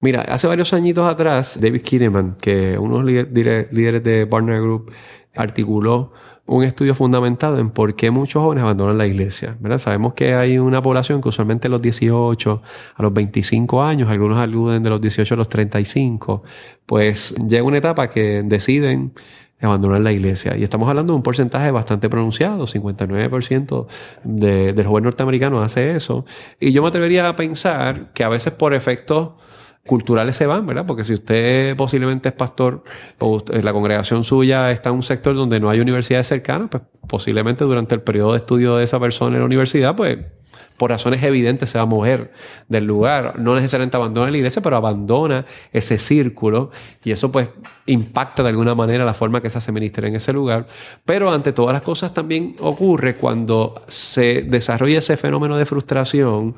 Mira, hace varios añitos atrás, David Kinneman, que uno de los líderes de Barner Group, articuló un estudio fundamentado en por qué muchos jóvenes abandonan la iglesia. Sabemos que hay una población que usualmente a los 18, a los 25 años, algunos aluden de los 18 a los 35, pues llega una etapa que deciden abandonar la iglesia. Y estamos hablando de un porcentaje bastante pronunciado, 59% de, del joven norteamericano hace eso. Y yo me atrevería a pensar que a veces por efectos culturales se van, ¿verdad? Porque si usted posiblemente es pastor o la congregación suya está en un sector donde no hay universidades cercanas, pues posiblemente durante el periodo de estudio de esa persona en la universidad, pues por razones evidentes se va a mover del lugar. No necesariamente abandona la iglesia, pero abandona ese círculo y eso pues impacta de alguna manera la forma que se hace ministerio en ese lugar. Pero ante todas las cosas también ocurre cuando se desarrolla ese fenómeno de frustración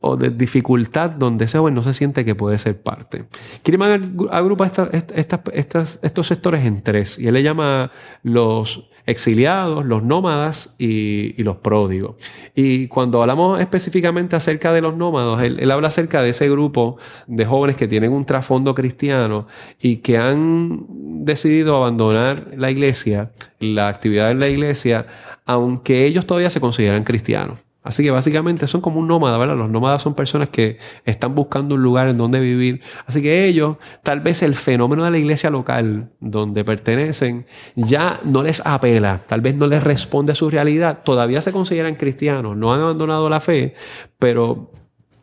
o de dificultad donde ese joven no se siente que puede ser parte. Kierkegaard agrupa estos sectores en tres y él le llama los exiliados, los nómadas y, los pródigos. Y cuando hablamos específicamente acerca de los nómadas, él, habla acerca de ese grupo de jóvenes que tienen un trasfondo cristiano y que han decidido abandonar la iglesia, la actividad en la iglesia, aunque ellos todavía se consideran cristianos. Así que básicamente son como un nómada, ¿verdad? Los nómadas son personas que están buscando un lugar en donde vivir. Así que ellos, tal vez el fenómeno de la iglesia local donde pertenecen, ya no les apela, tal vez no les responde a su realidad. Todavía se consideran cristianos, no han abandonado la fe, pero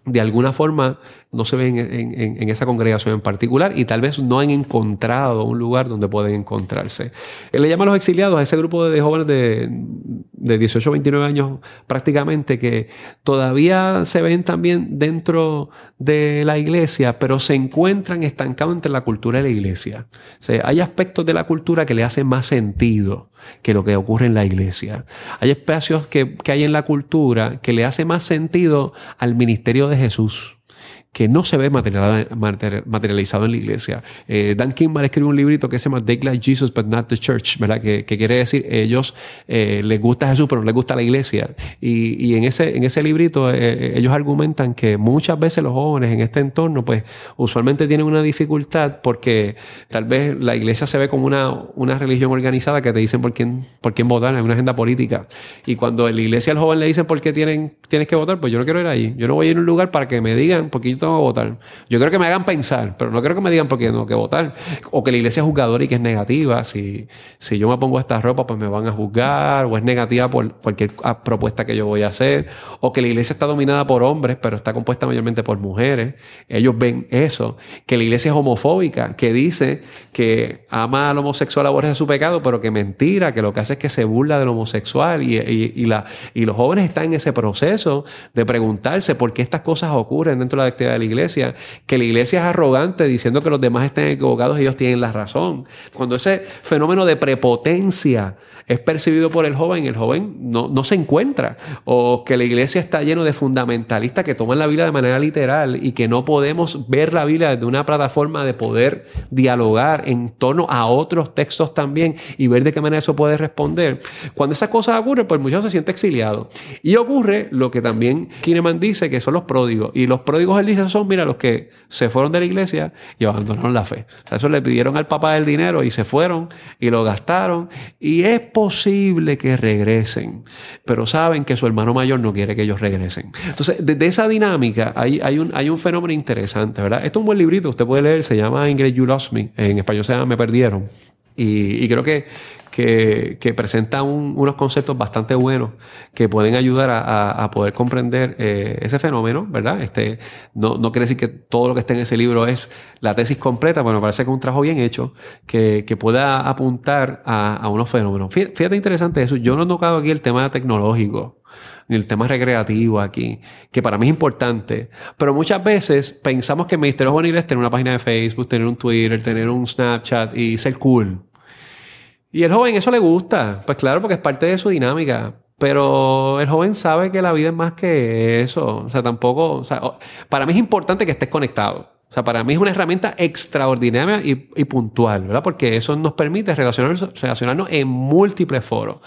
de alguna forma no se ven en, esa congregación en particular y tal vez no han encontrado un lugar donde pueden encontrarse. Él le llama a los exiliados, a ese grupo de, jóvenes de, de 18 o 29 años prácticamente, que todavía se ven también dentro de la iglesia, pero se encuentran estancados entre la cultura y la iglesia. hay aspectos de la cultura que le hacen más sentido que lo que ocurre en la iglesia. Hay espacios que, que hay en la cultura que le hace más sentido al ministerio de Jesús que no se ve materializado en la iglesia. Eh, Dan Kimball escribe un librito que se llama They Like Jesus but Not the Church, ¿verdad? Que, quiere decir ellos eh, les gusta Jesús pero no les gusta la iglesia. Y, en, ese, en ese librito eh, ellos argumentan que muchas veces los jóvenes en este entorno pues usualmente tienen una dificultad porque tal vez la iglesia se ve como una, una religión organizada que te dicen por quién, por quién votar, hay una agenda política. Y cuando en la iglesia al joven le dicen por qué tienen, tienes que votar, pues yo no quiero ir ahí. Yo no voy a ir a un lugar para que me digan porque yo tengo que votar. Yo creo que me hagan pensar, pero no creo que me digan por qué tengo que votar. O que la iglesia es juzgadora y que es negativa. Si, si yo me pongo esta ropa, pues me van a juzgar. O es negativa por cualquier ah, propuesta que yo voy a hacer. O que la iglesia está dominada por hombres, pero está compuesta mayormente por mujeres. Ellos ven eso. Que la iglesia es homofóbica, que dice que ama al homosexual, aborrece su pecado, pero que mentira, que lo que hace es que se burla del homosexual. Y, y, la, y los jóvenes están en ese proceso de preguntarse por qué estas cosas ocurren dentro de la actividad de la iglesia, que la iglesia es arrogante diciendo que los demás estén equivocados y ellos tienen la razón. Cuando ese fenómeno de prepotencia es percibido por el joven, el joven no, no se encuentra. O que la iglesia está lleno de fundamentalistas que toman la Biblia de manera literal y que no podemos ver la Biblia desde una plataforma de poder dialogar en torno a otros textos también y ver de qué manera eso puede responder. Cuando esas cosas ocurren, pues muchos se siente exiliado. Y ocurre lo que también Kineman dice, que son los pródigos. Y los pródigos, él dice, son, mira, los que se fueron de la iglesia y abandonaron la fe. O sea, eso le pidieron al papá el dinero y se fueron y lo gastaron. Y es posible que regresen, pero saben que su hermano mayor no quiere que ellos regresen. Entonces, desde esa dinámica hay, un fenómeno interesante, ¿verdad? Esto es un buen librito, usted puede leer, se llama Ingrid You Lost Me, en español se llama Me Perdieron. Y, creo que, que, presenta unos conceptos bastante buenos que pueden ayudar a, poder comprender eh, ese fenómeno, ¿verdad? Este, no, no, quiere decir que todo lo que está en ese libro es la tesis completa, pero me parece que es un trabajo bien hecho que, pueda apuntar a, unos fenómenos. Fíjate, interesante eso. Yo no he tocado aquí el tema tecnológico ni el tema recreativo aquí, que para mí es importante. Pero muchas veces pensamos que el Ministerio Juvenil es tener una página de Facebook, tener un Twitter, tener un Snapchat y ser cool. Y el joven eso le gusta, pues claro, porque es parte de su dinámica. Pero el joven sabe que la vida es más que eso. O sea, tampoco, o sea, para mí es importante que estés conectado. O sea, para mí es una herramienta extraordinaria y, puntual, ¿verdad? Porque eso nos permite relacionarnos, relacionarnos en múltiples foros.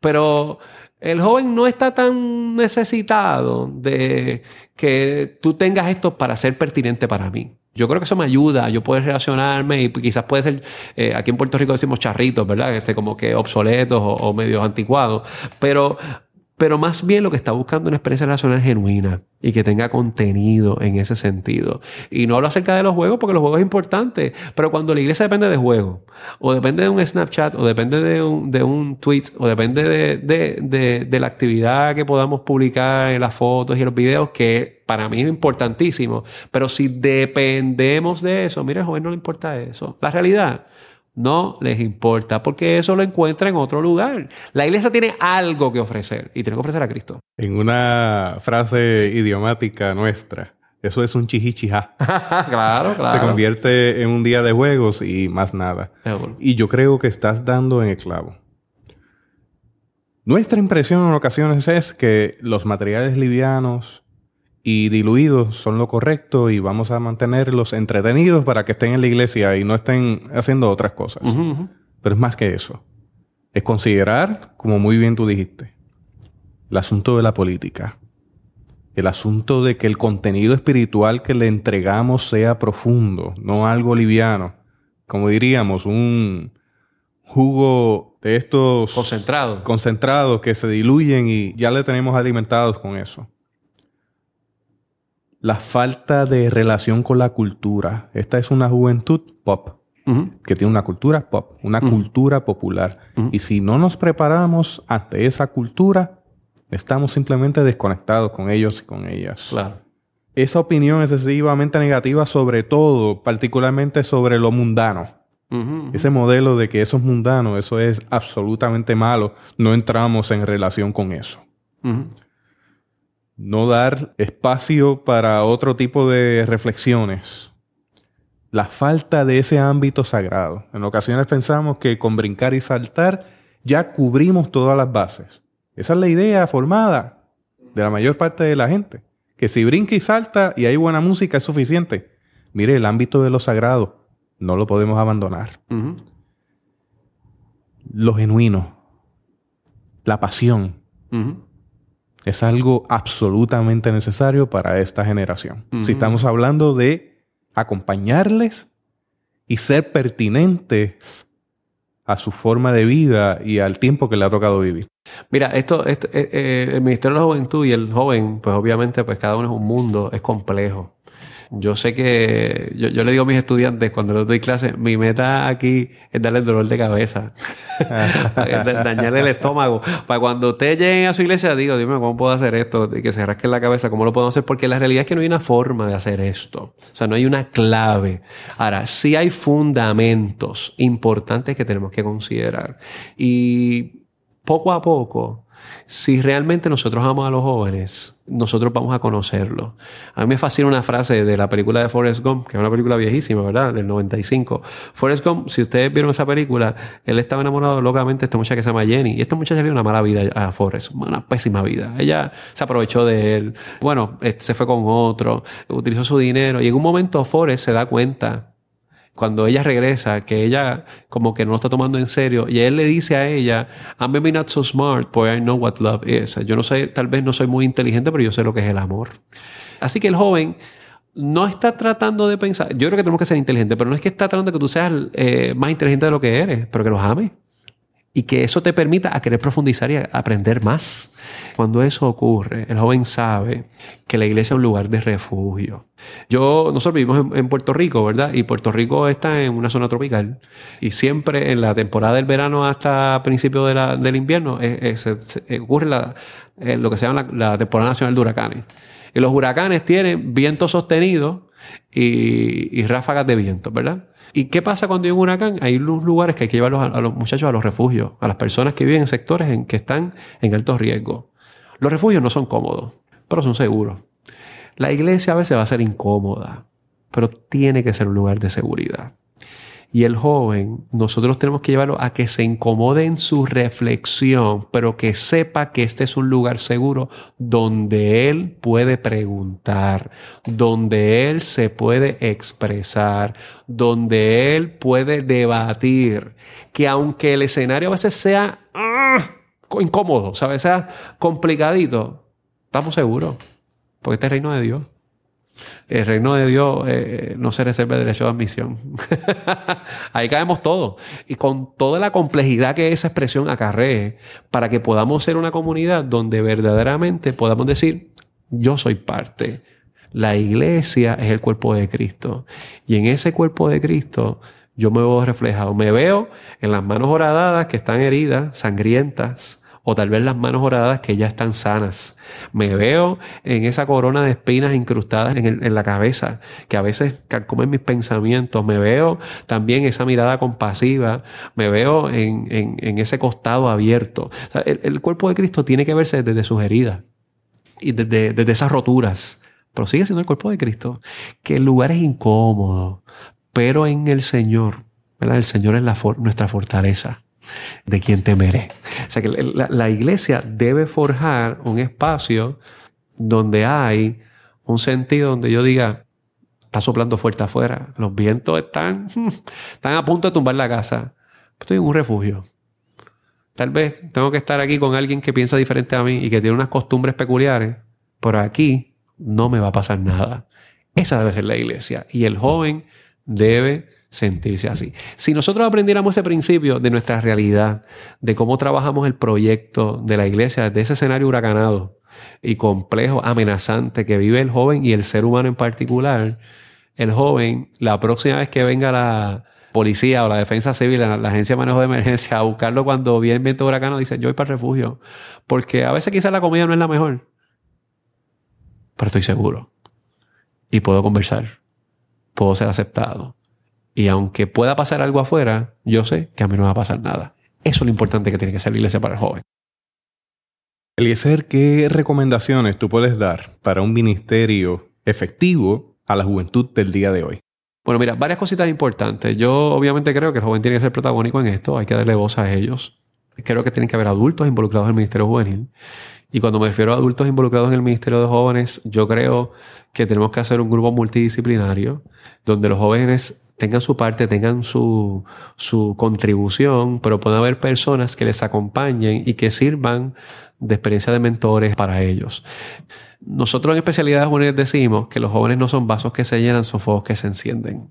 Pero el joven no está tan necesitado de que tú tengas esto para ser pertinente para mí. Yo creo que eso me ayuda, yo puedo relacionarme y quizás puede ser, eh, aquí en Puerto Rico decimos charritos, ¿verdad? Este, como que obsoletos o, o medio anticuados, pero pero más bien lo que está buscando es una experiencia relacional genuina y que tenga contenido en ese sentido. Y no hablo acerca de los juegos porque los juegos es importante, pero cuando la iglesia depende de juegos, o depende de un Snapchat, o depende de un, de un tweet, o depende de, de, de, la actividad que podamos publicar en las fotos y los videos, que para mí es importantísimo, pero si dependemos de eso, mira, joven no le importa eso. La realidad no les importa porque eso lo encuentra en otro lugar. La iglesia tiene algo que ofrecer y tiene que ofrecer a Cristo. En una frase idiomática nuestra, eso es un chihichija. claro, claro. Se convierte en un día de juegos y más nada. Y yo creo que estás dando en el clavo. Nuestra impresión en ocasiones es que los materiales livianos, y diluidos son lo correcto y vamos a mantenerlos entretenidos para que estén en la iglesia y no estén haciendo otras cosas. Pero es más que eso. Es considerar, como muy bien tú dijiste, el asunto de la política. El asunto de que el contenido espiritual que le entregamos sea profundo, no algo liviano. Como diríamos, un jugo de estos concentrados concentrados que se diluyen y ya le tenemos alimentados con eso la falta de relación con la cultura. Esta es una juventud pop, que tiene una cultura pop, una cultura popular. Y si no nos preparamos ante esa cultura, estamos simplemente desconectados con ellos y con ellas. Claro. Esa opinión excesivamente negativa sobre todo, particularmente sobre lo mundano. Ese modelo de que eso es mundano, eso es absolutamente malo, no entramos en relación con eso no dar espacio para otro tipo de reflexiones. La falta de ese ámbito sagrado. En ocasiones pensamos que con brincar y saltar ya cubrimos todas las bases. Esa es la idea formada de la mayor parte de la gente. Que si brinca y salta y hay buena música es suficiente. Mire, el ámbito de lo sagrado no lo podemos abandonar. Lo genuino, la pasión, es algo absolutamente necesario para esta generación. Si estamos hablando de acompañarles y ser pertinentes a su forma de vida y al tiempo que le ha tocado vivir. Mira, esto, eh, eh, el Ministerio de la Juventud y el joven, pues obviamente, pues cada uno es un mundo, es complejo. Yo sé que yo, le digo a mis estudiantes cuando les doy clase, mi meta aquí es darle el dolor de cabeza, dañarle el estómago. Para cuando ustedes lleguen a su iglesia, digo, dime cómo puedo hacer esto, y que se rasquen la cabeza, cómo lo puedo hacer, porque la realidad es que no hay una forma de hacer esto. O sea, no hay una clave. Ahora, sí hay fundamentos importantes que tenemos que considerar. Y poco a poco, si realmente nosotros amamos a los jóvenes, nosotros vamos a conocerlos. A mí me fascina una frase de la película de Forrest Gump, que es una película viejísima, ¿verdad? Del 95. Forrest Gump, si ustedes vieron esa película, él estaba enamorado locamente de esta muchacha que se llama Jenny. Y esta muchacha le dio una mala vida a Forrest, una pésima vida. Ella se aprovechó de él. Bueno, este, se fue con otro, utilizó su dinero. Y en un momento Forrest se da cuenta cuando ella regresa, que ella como que no lo está tomando en serio, y él le dice a ella, I'm maybe not so smart, but I know what love is. Yo no sé, tal vez no soy muy inteligente, pero yo sé lo que es el amor. Así que el joven no está tratando de pensar, yo creo que tenemos que ser inteligentes, pero no es que está tratando de que tú seas eh, más inteligente de lo que eres, pero que los ames y que eso te permita a querer profundizar y aprender más. Cuando eso ocurre, el joven sabe que la iglesia es un lugar de refugio. Yo, nosotros vivimos en, Puerto Rico, ¿verdad? Y Puerto Rico está en una zona tropical y siempre en la temporada del verano hasta principios de del invierno ocurre lo que se llama la, temporada nacional de huracanes. Y los huracanes tienen viento sostenido y ráfagas de viento, ¿verdad? ¿Y qué pasa cuando hay un huracán? Hay lugares que hay que llevar a, los muchachos a los refugios, a las personas que viven en sectores en que están en alto riesgo. Los refugios no son cómodos, pero son seguros. La iglesia a veces va a ser incómoda, pero tiene que ser un lugar de seguridad. Y el joven, nosotros tenemos que llevarlo a que se incomode en su reflexión, pero que sepa que este es un lugar seguro donde él puede preguntar, donde él se puede expresar, donde él puede debatir, que aunque el escenario a veces sea ah, incómodo, o sea, sea complicadito, estamos seguros, porque este es el reino de Dios. El reino de Dios eh, no se reserva derecho de admisión. Ahí caemos todos. Y con toda la complejidad que esa expresión acarree, para que podamos ser una comunidad donde verdaderamente podamos decir, yo soy parte. La iglesia es el cuerpo de Cristo. Y en ese cuerpo de Cristo yo me veo reflejado. Me veo en las manos horadadas que están heridas, sangrientas, o tal vez las manos horadadas que ya están sanas. Me veo en esa corona de espinas incrustadas en, la cabeza, que a veces carcomen mis pensamientos. Me veo también esa mirada compasiva. Me veo en, ese costado abierto. el, cuerpo de Cristo tiene que verse desde sus heridas y desde, desde esas roturas. Pero sigue siendo el cuerpo de Cristo, que el lugar es incómodo, pero en el Señor. El Señor es la nuestra fortaleza de quien temeré. O sea que la, iglesia debe forjar un espacio donde hay un sentido donde yo diga, está soplando fuerte afuera, los vientos están, están a punto de tumbar la casa. Estoy en un refugio. Tal vez tengo que estar aquí con alguien que piensa diferente a mí y que tiene unas costumbres peculiares, pero aquí no me va a pasar nada. Esa debe ser la iglesia. Y el joven debe sentirse así. Si nosotros aprendiéramos ese principio de nuestra realidad, de cómo trabajamos el proyecto de la iglesia, de ese escenario huracanado y complejo, amenazante que vive el joven y el ser humano en particular, el joven, la próxima vez que venga la policía o la defensa civil, la, agencia de manejo de emergencia, a buscarlo cuando viene el viento huracano, dice, yo voy para el refugio. Porque a veces quizás la comida no es la mejor. Pero estoy seguro. Y puedo conversar puedo ser aceptado. Y aunque pueda pasar algo afuera, yo sé que a mí no va a pasar nada. Eso es lo importante que tiene que ser la iglesia para el joven. Eliezer, ¿qué recomendaciones tú puedes dar para un ministerio efectivo a la juventud del día de hoy? Bueno, mira, varias cositas importantes. Yo obviamente creo que el joven tiene que ser protagónico en esto, hay que darle voz a ellos. Creo que tienen que haber adultos involucrados en el ministerio juvenil. Y cuando me refiero a adultos involucrados en el Ministerio de Jóvenes, yo creo que tenemos que hacer un grupo multidisciplinario donde los jóvenes tengan su parte, tengan su, su contribución, pero pueden haber personas que les acompañen y que sirvan de experiencia de mentores para ellos. Nosotros en especialidades juveniles decimos que los jóvenes no son vasos que se llenan, son fuegos que se encienden.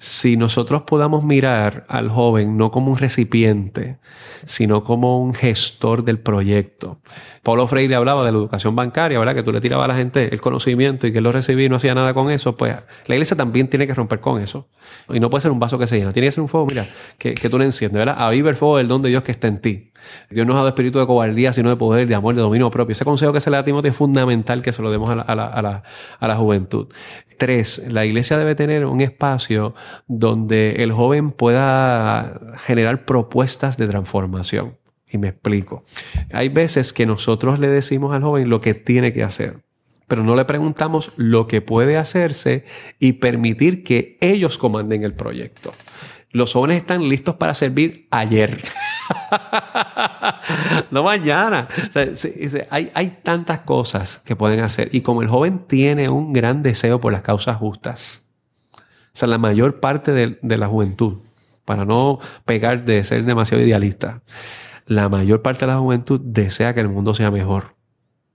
Si nosotros podamos mirar al joven no como un recipiente, sino como un gestor del proyecto. Paulo Freire hablaba de la educación bancaria, ¿verdad? Que tú le tirabas a la gente el conocimiento y que él lo recibía y no hacía nada con eso. Pues la iglesia también tiene que romper con eso. Y no puede ser un vaso que se llena. Tiene que ser un fuego, mira, que, que tú le enciendes, ¿verdad? Aviva el fuego del don de Dios que está en ti. Dios no ha dado espíritu de cobardía, sino de poder, de amor, de dominio propio. Ese consejo que se le da a Timoteo es fundamental que se lo demos a la, a la, a la juventud. Tres, la iglesia debe tener un espacio donde el joven pueda generar propuestas de transformación. Y me explico. Hay veces que nosotros le decimos al joven lo que tiene que hacer, pero no le preguntamos lo que puede hacerse y permitir que ellos comanden el proyecto. Los jóvenes están listos para servir ayer. no mañana. hay, hay, tantas cosas que pueden hacer. Y como el joven tiene un gran deseo por las causas justas, o sea, la mayor parte de, de la juventud, para no pegar de ser demasiado idealista, la mayor parte de la juventud desea que el mundo sea mejor,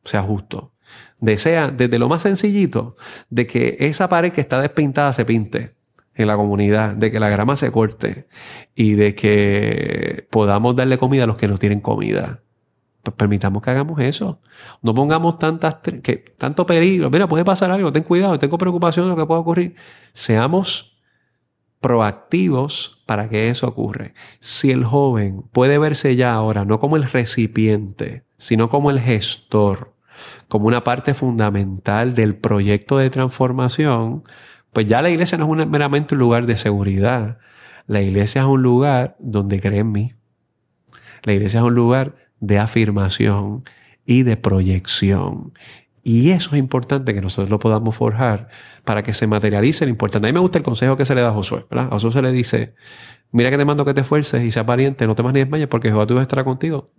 sea justo. Desea desde lo más sencillito de que esa pared que está despintada se pinte en la comunidad, de que la grama se corte y de que podamos darle comida a los que no tienen comida. Pues permitamos que hagamos eso. No pongamos tantas, que, tanto peligro. Mira, puede pasar algo, ten cuidado, tengo preocupación de lo que pueda ocurrir. Seamos proactivos para que eso ocurra. Si el joven puede verse ya ahora no como el recipiente, sino como el gestor, como una parte fundamental del proyecto de transformación, pues ya la iglesia no es meramente un lugar de seguridad. La iglesia es un lugar donde creen en mí. La iglesia es un lugar de afirmación y de proyección. Y eso es importante que nosotros lo podamos forjar para que se materialice lo importante. A mí me gusta el consejo que se le da a Josué. ¿verdad? A Josué se le dice, mira que te mando que te esfuerces y seas valiente, no temas ni desmayes porque Jehová tú estará contigo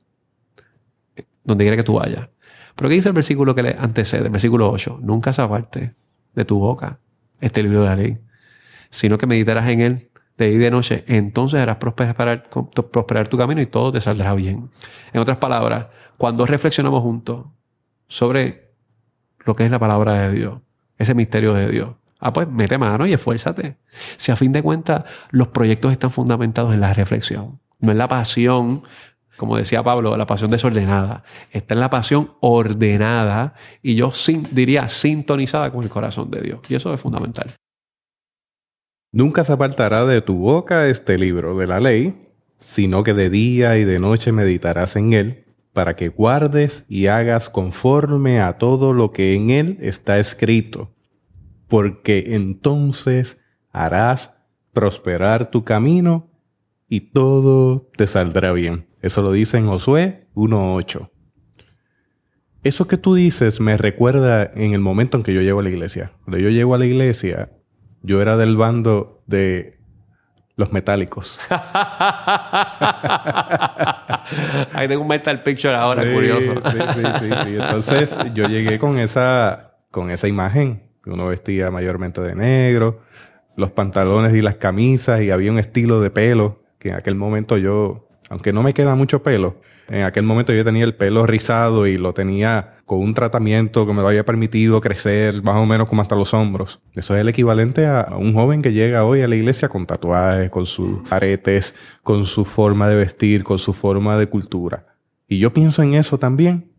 donde quiera que tú vayas. Pero ¿qué dice el versículo que le antecede? El versículo 8. Nunca se aparte de tu boca este libro de la ley, sino que meditarás en él de día y de noche, entonces harás prosperar, prosperar tu camino y todo te saldrá bien. En otras palabras, cuando reflexionamos juntos sobre lo que es la palabra de Dios, ese misterio de Dios. Ah, pues mete mano y esfuérzate. Si a fin de cuentas los proyectos están fundamentados en la reflexión, no en la pasión, como decía Pablo, la pasión desordenada. Está en la pasión ordenada y yo diría sintonizada con el corazón de Dios. Y eso es fundamental. Nunca se apartará de tu boca este libro de la ley, sino que de día y de noche meditarás en él, para que guardes y hagas conforme a todo lo que en él está escrito porque entonces harás prosperar tu camino y todo te saldrá bien. Eso lo dice en Josué 1.8. Eso que tú dices me recuerda en el momento en que yo llego a la iglesia. Cuando yo llego a la iglesia, yo era del bando de los metálicos. Ahí tengo un metal picture ahora, curioso. sí, sí, sí, sí. Entonces yo llegué con esa, con esa imagen uno vestía mayormente de negro, los pantalones y las camisas y había un estilo de pelo que en aquel momento yo, aunque no me queda mucho pelo, en aquel momento yo tenía el pelo rizado y lo tenía con un tratamiento que me lo había permitido crecer más o menos como hasta los hombros. Eso es el equivalente a un joven que llega hoy a la iglesia con tatuajes, con sus aretes, con su forma de vestir, con su forma de cultura. Y yo pienso en eso también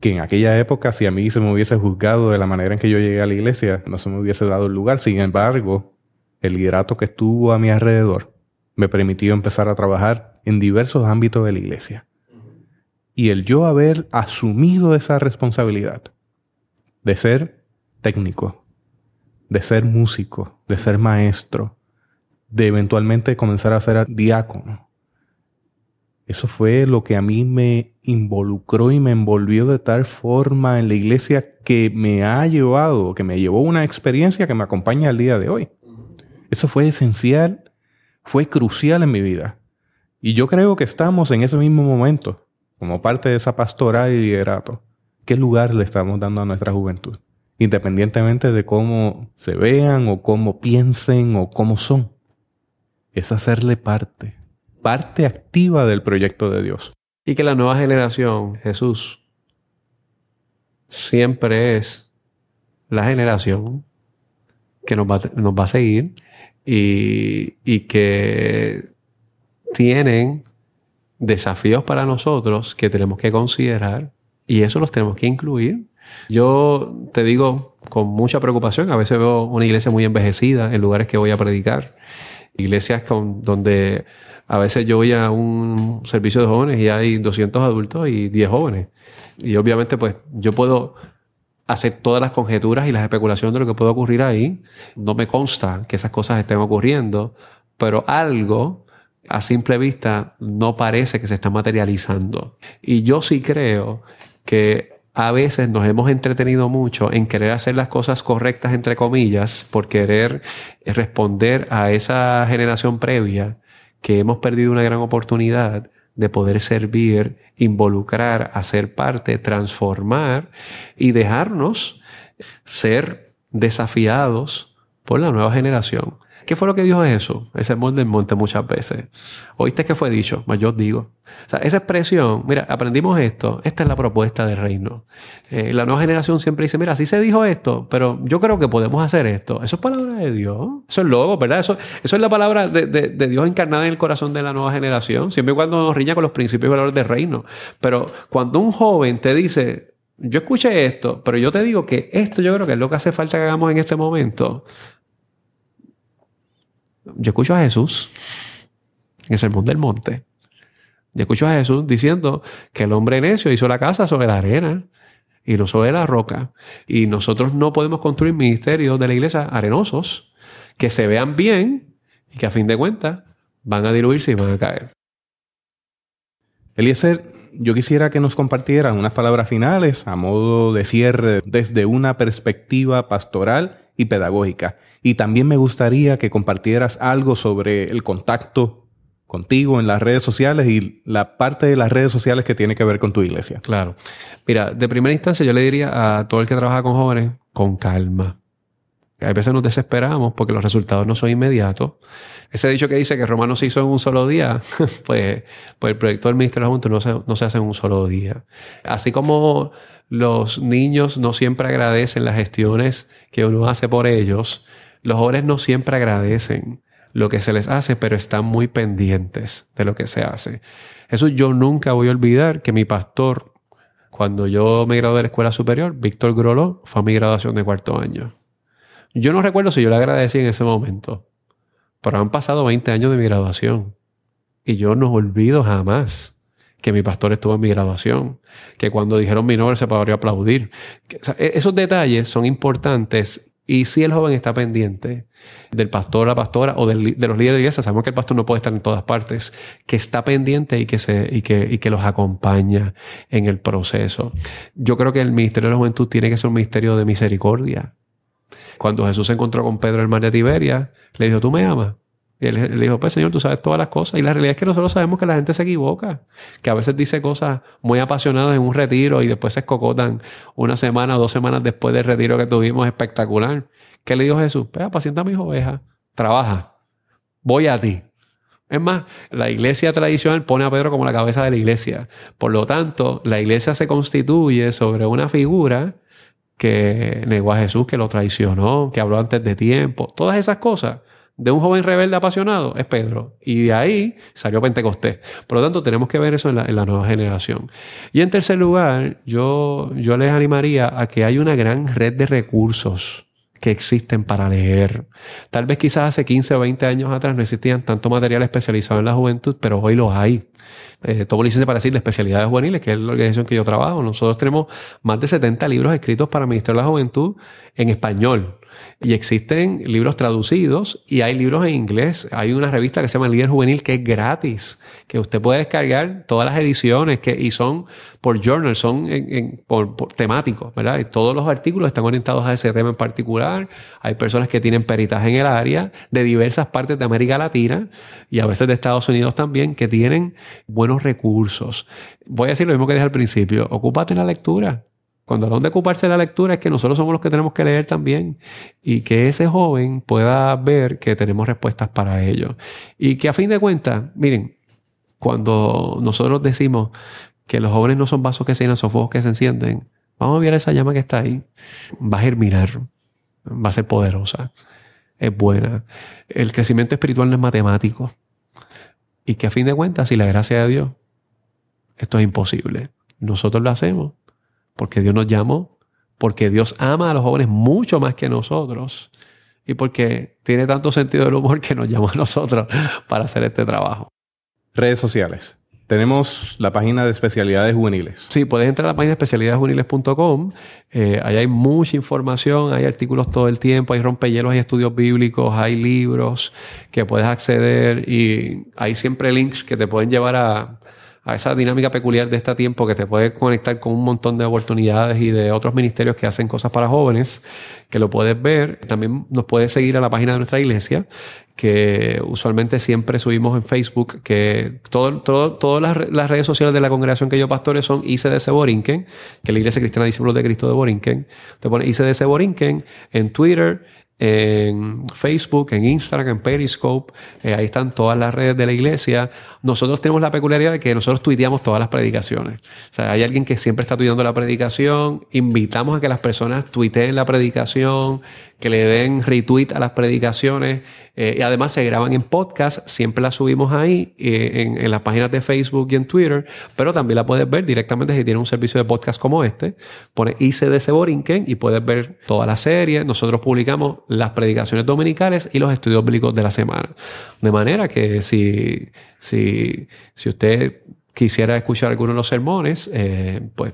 que en aquella época, si a mí se me hubiese juzgado de la manera en que yo llegué a la iglesia, no se me hubiese dado el lugar. Sin embargo, el liderato que estuvo a mi alrededor me permitió empezar a trabajar en diversos ámbitos de la iglesia. Y el yo haber asumido esa responsabilidad de ser técnico, de ser músico, de ser maestro, de eventualmente comenzar a ser diácono, eso fue lo que a mí me involucró y me envolvió de tal forma en la iglesia que me ha llevado, que me llevó una experiencia que me acompaña al día de hoy. Eso fue esencial, fue crucial en mi vida. Y yo creo que estamos en ese mismo momento, como parte de esa pastoral y liderato. ¿Qué lugar le estamos dando a nuestra juventud? Independientemente de cómo se vean o cómo piensen o cómo son. Es hacerle parte parte activa del proyecto de Dios. Y que la nueva generación, Jesús, siempre es la generación que nos va, nos va a seguir y, y que tienen desafíos para nosotros que tenemos que considerar y eso los tenemos que incluir. Yo te digo con mucha preocupación, a veces veo una iglesia muy envejecida en lugares que voy a predicar, iglesias con, donde a veces yo voy a un servicio de jóvenes y hay 200 adultos y 10 jóvenes. Y obviamente, pues yo puedo hacer todas las conjeturas y las especulaciones de lo que puede ocurrir ahí. No me consta que esas cosas estén ocurriendo, pero algo a simple vista no parece que se está materializando. Y yo sí creo que a veces nos hemos entretenido mucho en querer hacer las cosas correctas, entre comillas, por querer responder a esa generación previa que hemos perdido una gran oportunidad de poder servir, involucrar, hacer parte, transformar y dejarnos ser desafiados por la nueva generación. ¿Qué fue lo que dijo Jesús? Ese monte del monte muchas veces. ¿Oíste qué fue dicho? Mas yo os digo. O sea, esa expresión, mira, aprendimos esto. Esta es la propuesta del reino. Eh, la nueva generación siempre dice, mira, así se dijo esto, pero yo creo que podemos hacer esto. Eso es palabra de Dios. Eso es logo, ¿verdad? Eso, eso es la palabra de, de, Dios encarnada en el corazón de la nueva generación, siempre cuando nos riña con los principios y valores del reino. Pero cuando un joven te dice, yo escuché esto, pero yo te digo que esto yo creo que es lo que hace falta que hagamos en este momento yo escucho a Jesús en el sermón del monte. Yo escucho a Jesús diciendo que el hombre necio hizo la casa sobre la arena y no sobre la roca. Y nosotros no podemos construir ministerios de la iglesia arenosos que se vean bien y que a fin de cuentas van a diluirse y van a caer. Eliezer, yo quisiera que nos compartieran unas palabras finales a modo de cierre desde una perspectiva pastoral y pedagógica. Y también me gustaría que compartieras algo sobre el contacto contigo en las redes sociales y la parte de las redes sociales que tiene que ver con tu iglesia. Claro. Mira, de primera instancia yo le diría a todo el que trabaja con jóvenes, con calma. A veces nos desesperamos porque los resultados no son inmediatos. Ese dicho que dice que Roma no se hizo en un solo día, pues, pues el proyecto del Ministerio de la Juventud no se, no se hace en un solo día. Así como los niños no siempre agradecen las gestiones que uno hace por ellos, los jóvenes no siempre agradecen lo que se les hace, pero están muy pendientes de lo que se hace. Eso yo nunca voy a olvidar que mi pastor, cuando yo me gradué de la escuela superior, Víctor Groló, fue a mi graduación de cuarto año. Yo no recuerdo si yo le agradecí en ese momento, pero han pasado 20 años de mi graduación y yo no olvido jamás que mi pastor estuvo en mi graduación, que cuando dijeron mi nombre se podría aplaudir. E-, esos detalles son importantes y si el joven está pendiente del pastor, la pastora o de los líderes de iglesia, sabemos que el pastor no puede estar en todas partes, que está pendiente y que, se, y que, y que los acompaña en el proceso. Yo creo que el ministerio de la juventud tiene que ser un ministerio de misericordia. Cuando Jesús se encontró con Pedro en el mar de Tiberia, le dijo, ¿tú me amas? Él le dijo, pues Señor, tú sabes todas las cosas. Y la realidad es que nosotros sabemos que la gente se equivoca, que a veces dice cosas muy apasionadas en un retiro y después se escocotan una semana o dos semanas después del retiro que tuvimos espectacular. ¿Qué le dijo Jesús? Pues apacienta a mis ovejas, trabaja, voy a ti. Es más, la iglesia tradicional pone a Pedro como la cabeza de la iglesia. Por lo tanto, la iglesia se constituye sobre una figura que negó a Jesús, que lo traicionó, que habló antes de tiempo. Todas esas cosas de un joven rebelde apasionado es Pedro. Y de ahí salió Pentecostés. Por lo tanto, tenemos que ver eso en la, nueva generación. Y en tercer lugar, yo, yo les animaría a que hay una gran red de recursos que existen para leer. Tal vez quizás hace 15 o 20 años atrás no existían tanto material especializado en la juventud, pero hoy lo hay. Eh, tomo licencia para decir de especialidades juveniles, que es la organización que yo trabajo. Nosotros tenemos más de 70 libros escritos para de la Juventud en español. Y existen libros traducidos y hay libros en inglés. Hay una revista que se llama Líder Juvenil que es gratis, que usted puede descargar todas las ediciones que, y son por journal, son por, temáticos, ¿verdad? Y todos los artículos están orientados a ese tema en particular. Hay personas que tienen peritaje en el área de diversas partes de América Latina y a veces de Estados Unidos también que tienen buenos recursos. Voy a decir lo mismo que dije al principio, ocúpate en la lectura. Cuando hablamos de ocuparse de la lectura es que nosotros somos los que tenemos que leer también y que ese joven pueda ver que tenemos respuestas para ello. Y que a fin de cuentas, miren, cuando nosotros decimos que los jóvenes no son vasos que se llenan, son fuegos que se encienden, vamos a ver esa llama que está ahí. Va a germinar, va a ser poderosa, es buena. El crecimiento espiritual no es matemático. Y que a fin de cuentas, si la gracia de Dios, esto es imposible. Nosotros lo hacemos porque Dios nos llamó, porque Dios ama a los jóvenes mucho más que nosotros y porque tiene tanto sentido del humor que nos llamó a nosotros para hacer este trabajo. Redes sociales. Tenemos la página de especialidades juveniles. Sí, puedes entrar a la página de especialidadesjuveniles.com. Eh, ahí hay mucha información, hay artículos todo el tiempo, hay rompehielos, hay estudios bíblicos, hay libros que puedes acceder y hay siempre links que te pueden llevar a, a esa dinámica peculiar de este tiempo que te puede conectar con un montón de oportunidades y de otros ministerios que hacen cosas para jóvenes, que lo puedes ver. También nos puedes seguir a la página de nuestra iglesia, que usualmente siempre subimos en Facebook, que todo, todas las, redes sociales de la congregación que yo pastores son ICDC Borinquen, que es la Iglesia Cristiana Discípulos de Cristo de Borinquen. Te pone ICDC Borinquen en Twitter, en Facebook, en Instagram, en Periscope. Eh, ahí están todas las redes de la iglesia. Nosotros tenemos la peculiaridad de que nosotros tuiteamos todas las predicaciones. O sea, hay alguien que siempre está tuiteando la predicación. Invitamos a que las personas tuiteen la predicación, que le den retweet a las predicaciones. Eh, y además se graban en podcast. Siempre las subimos ahí eh, en, las páginas de Facebook y en Twitter. Pero también la puedes ver directamente si tienes un servicio de podcast como este. Pone ICDC Borinquen y puedes ver toda la serie. Nosotros publicamos las predicaciones dominicales y los estudios bíblicos de la semana. De manera que si, si, si usted quisiera escuchar alguno de los sermones, eh, pues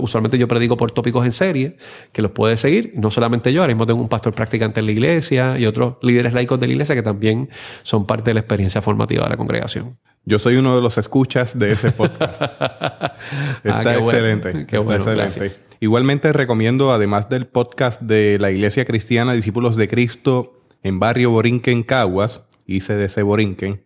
usualmente yo predico por tópicos en serie, que los puede seguir. No solamente yo, ahora mismo tengo un pastor practicante en la iglesia y otros líderes laicos de la iglesia que también son parte de la experiencia formativa de la congregación. Yo soy uno de los escuchas de ese podcast. Ah, está excelente. Qué bueno, excelente. Igualmente recomiendo, además del podcast de la Iglesia Cristiana Discípulos de Cristo en Barrio Borinquen, Caguas, ICDC Borinquen,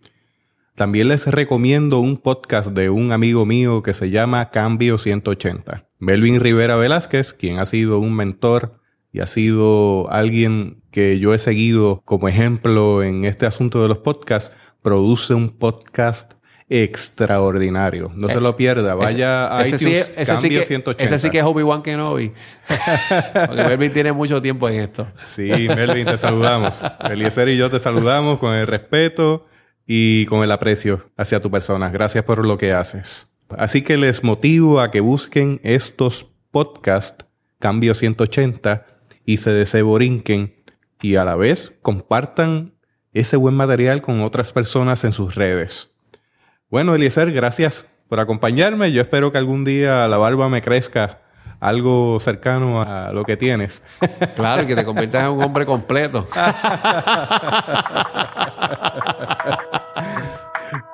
también les recomiendo un podcast de un amigo mío que se llama Cambio 180. Melvin Rivera Velázquez, quien ha sido un mentor y ha sido alguien que yo he seguido como ejemplo en este asunto de los podcasts, produce un podcast extraordinario. No se lo pierda. Vaya a ese, iTunes, sí, ese, sí que, 180. ese sí que es Obi-Wan Kenobi. Porque Melvin tiene mucho tiempo en esto. Sí, Melvin, te saludamos. Eliezer y yo te saludamos con el respeto y con el aprecio hacia tu persona. Gracias por lo que haces. Así que les motivo a que busquen estos podcasts Cambio 180 y se deseborinquen y a la vez compartan ese buen material con otras personas en sus redes. Bueno, Eliezer, gracias por acompañarme. Yo espero que algún día la barba me crezca algo cercano a lo que tienes. Claro, que te conviertas en un hombre completo.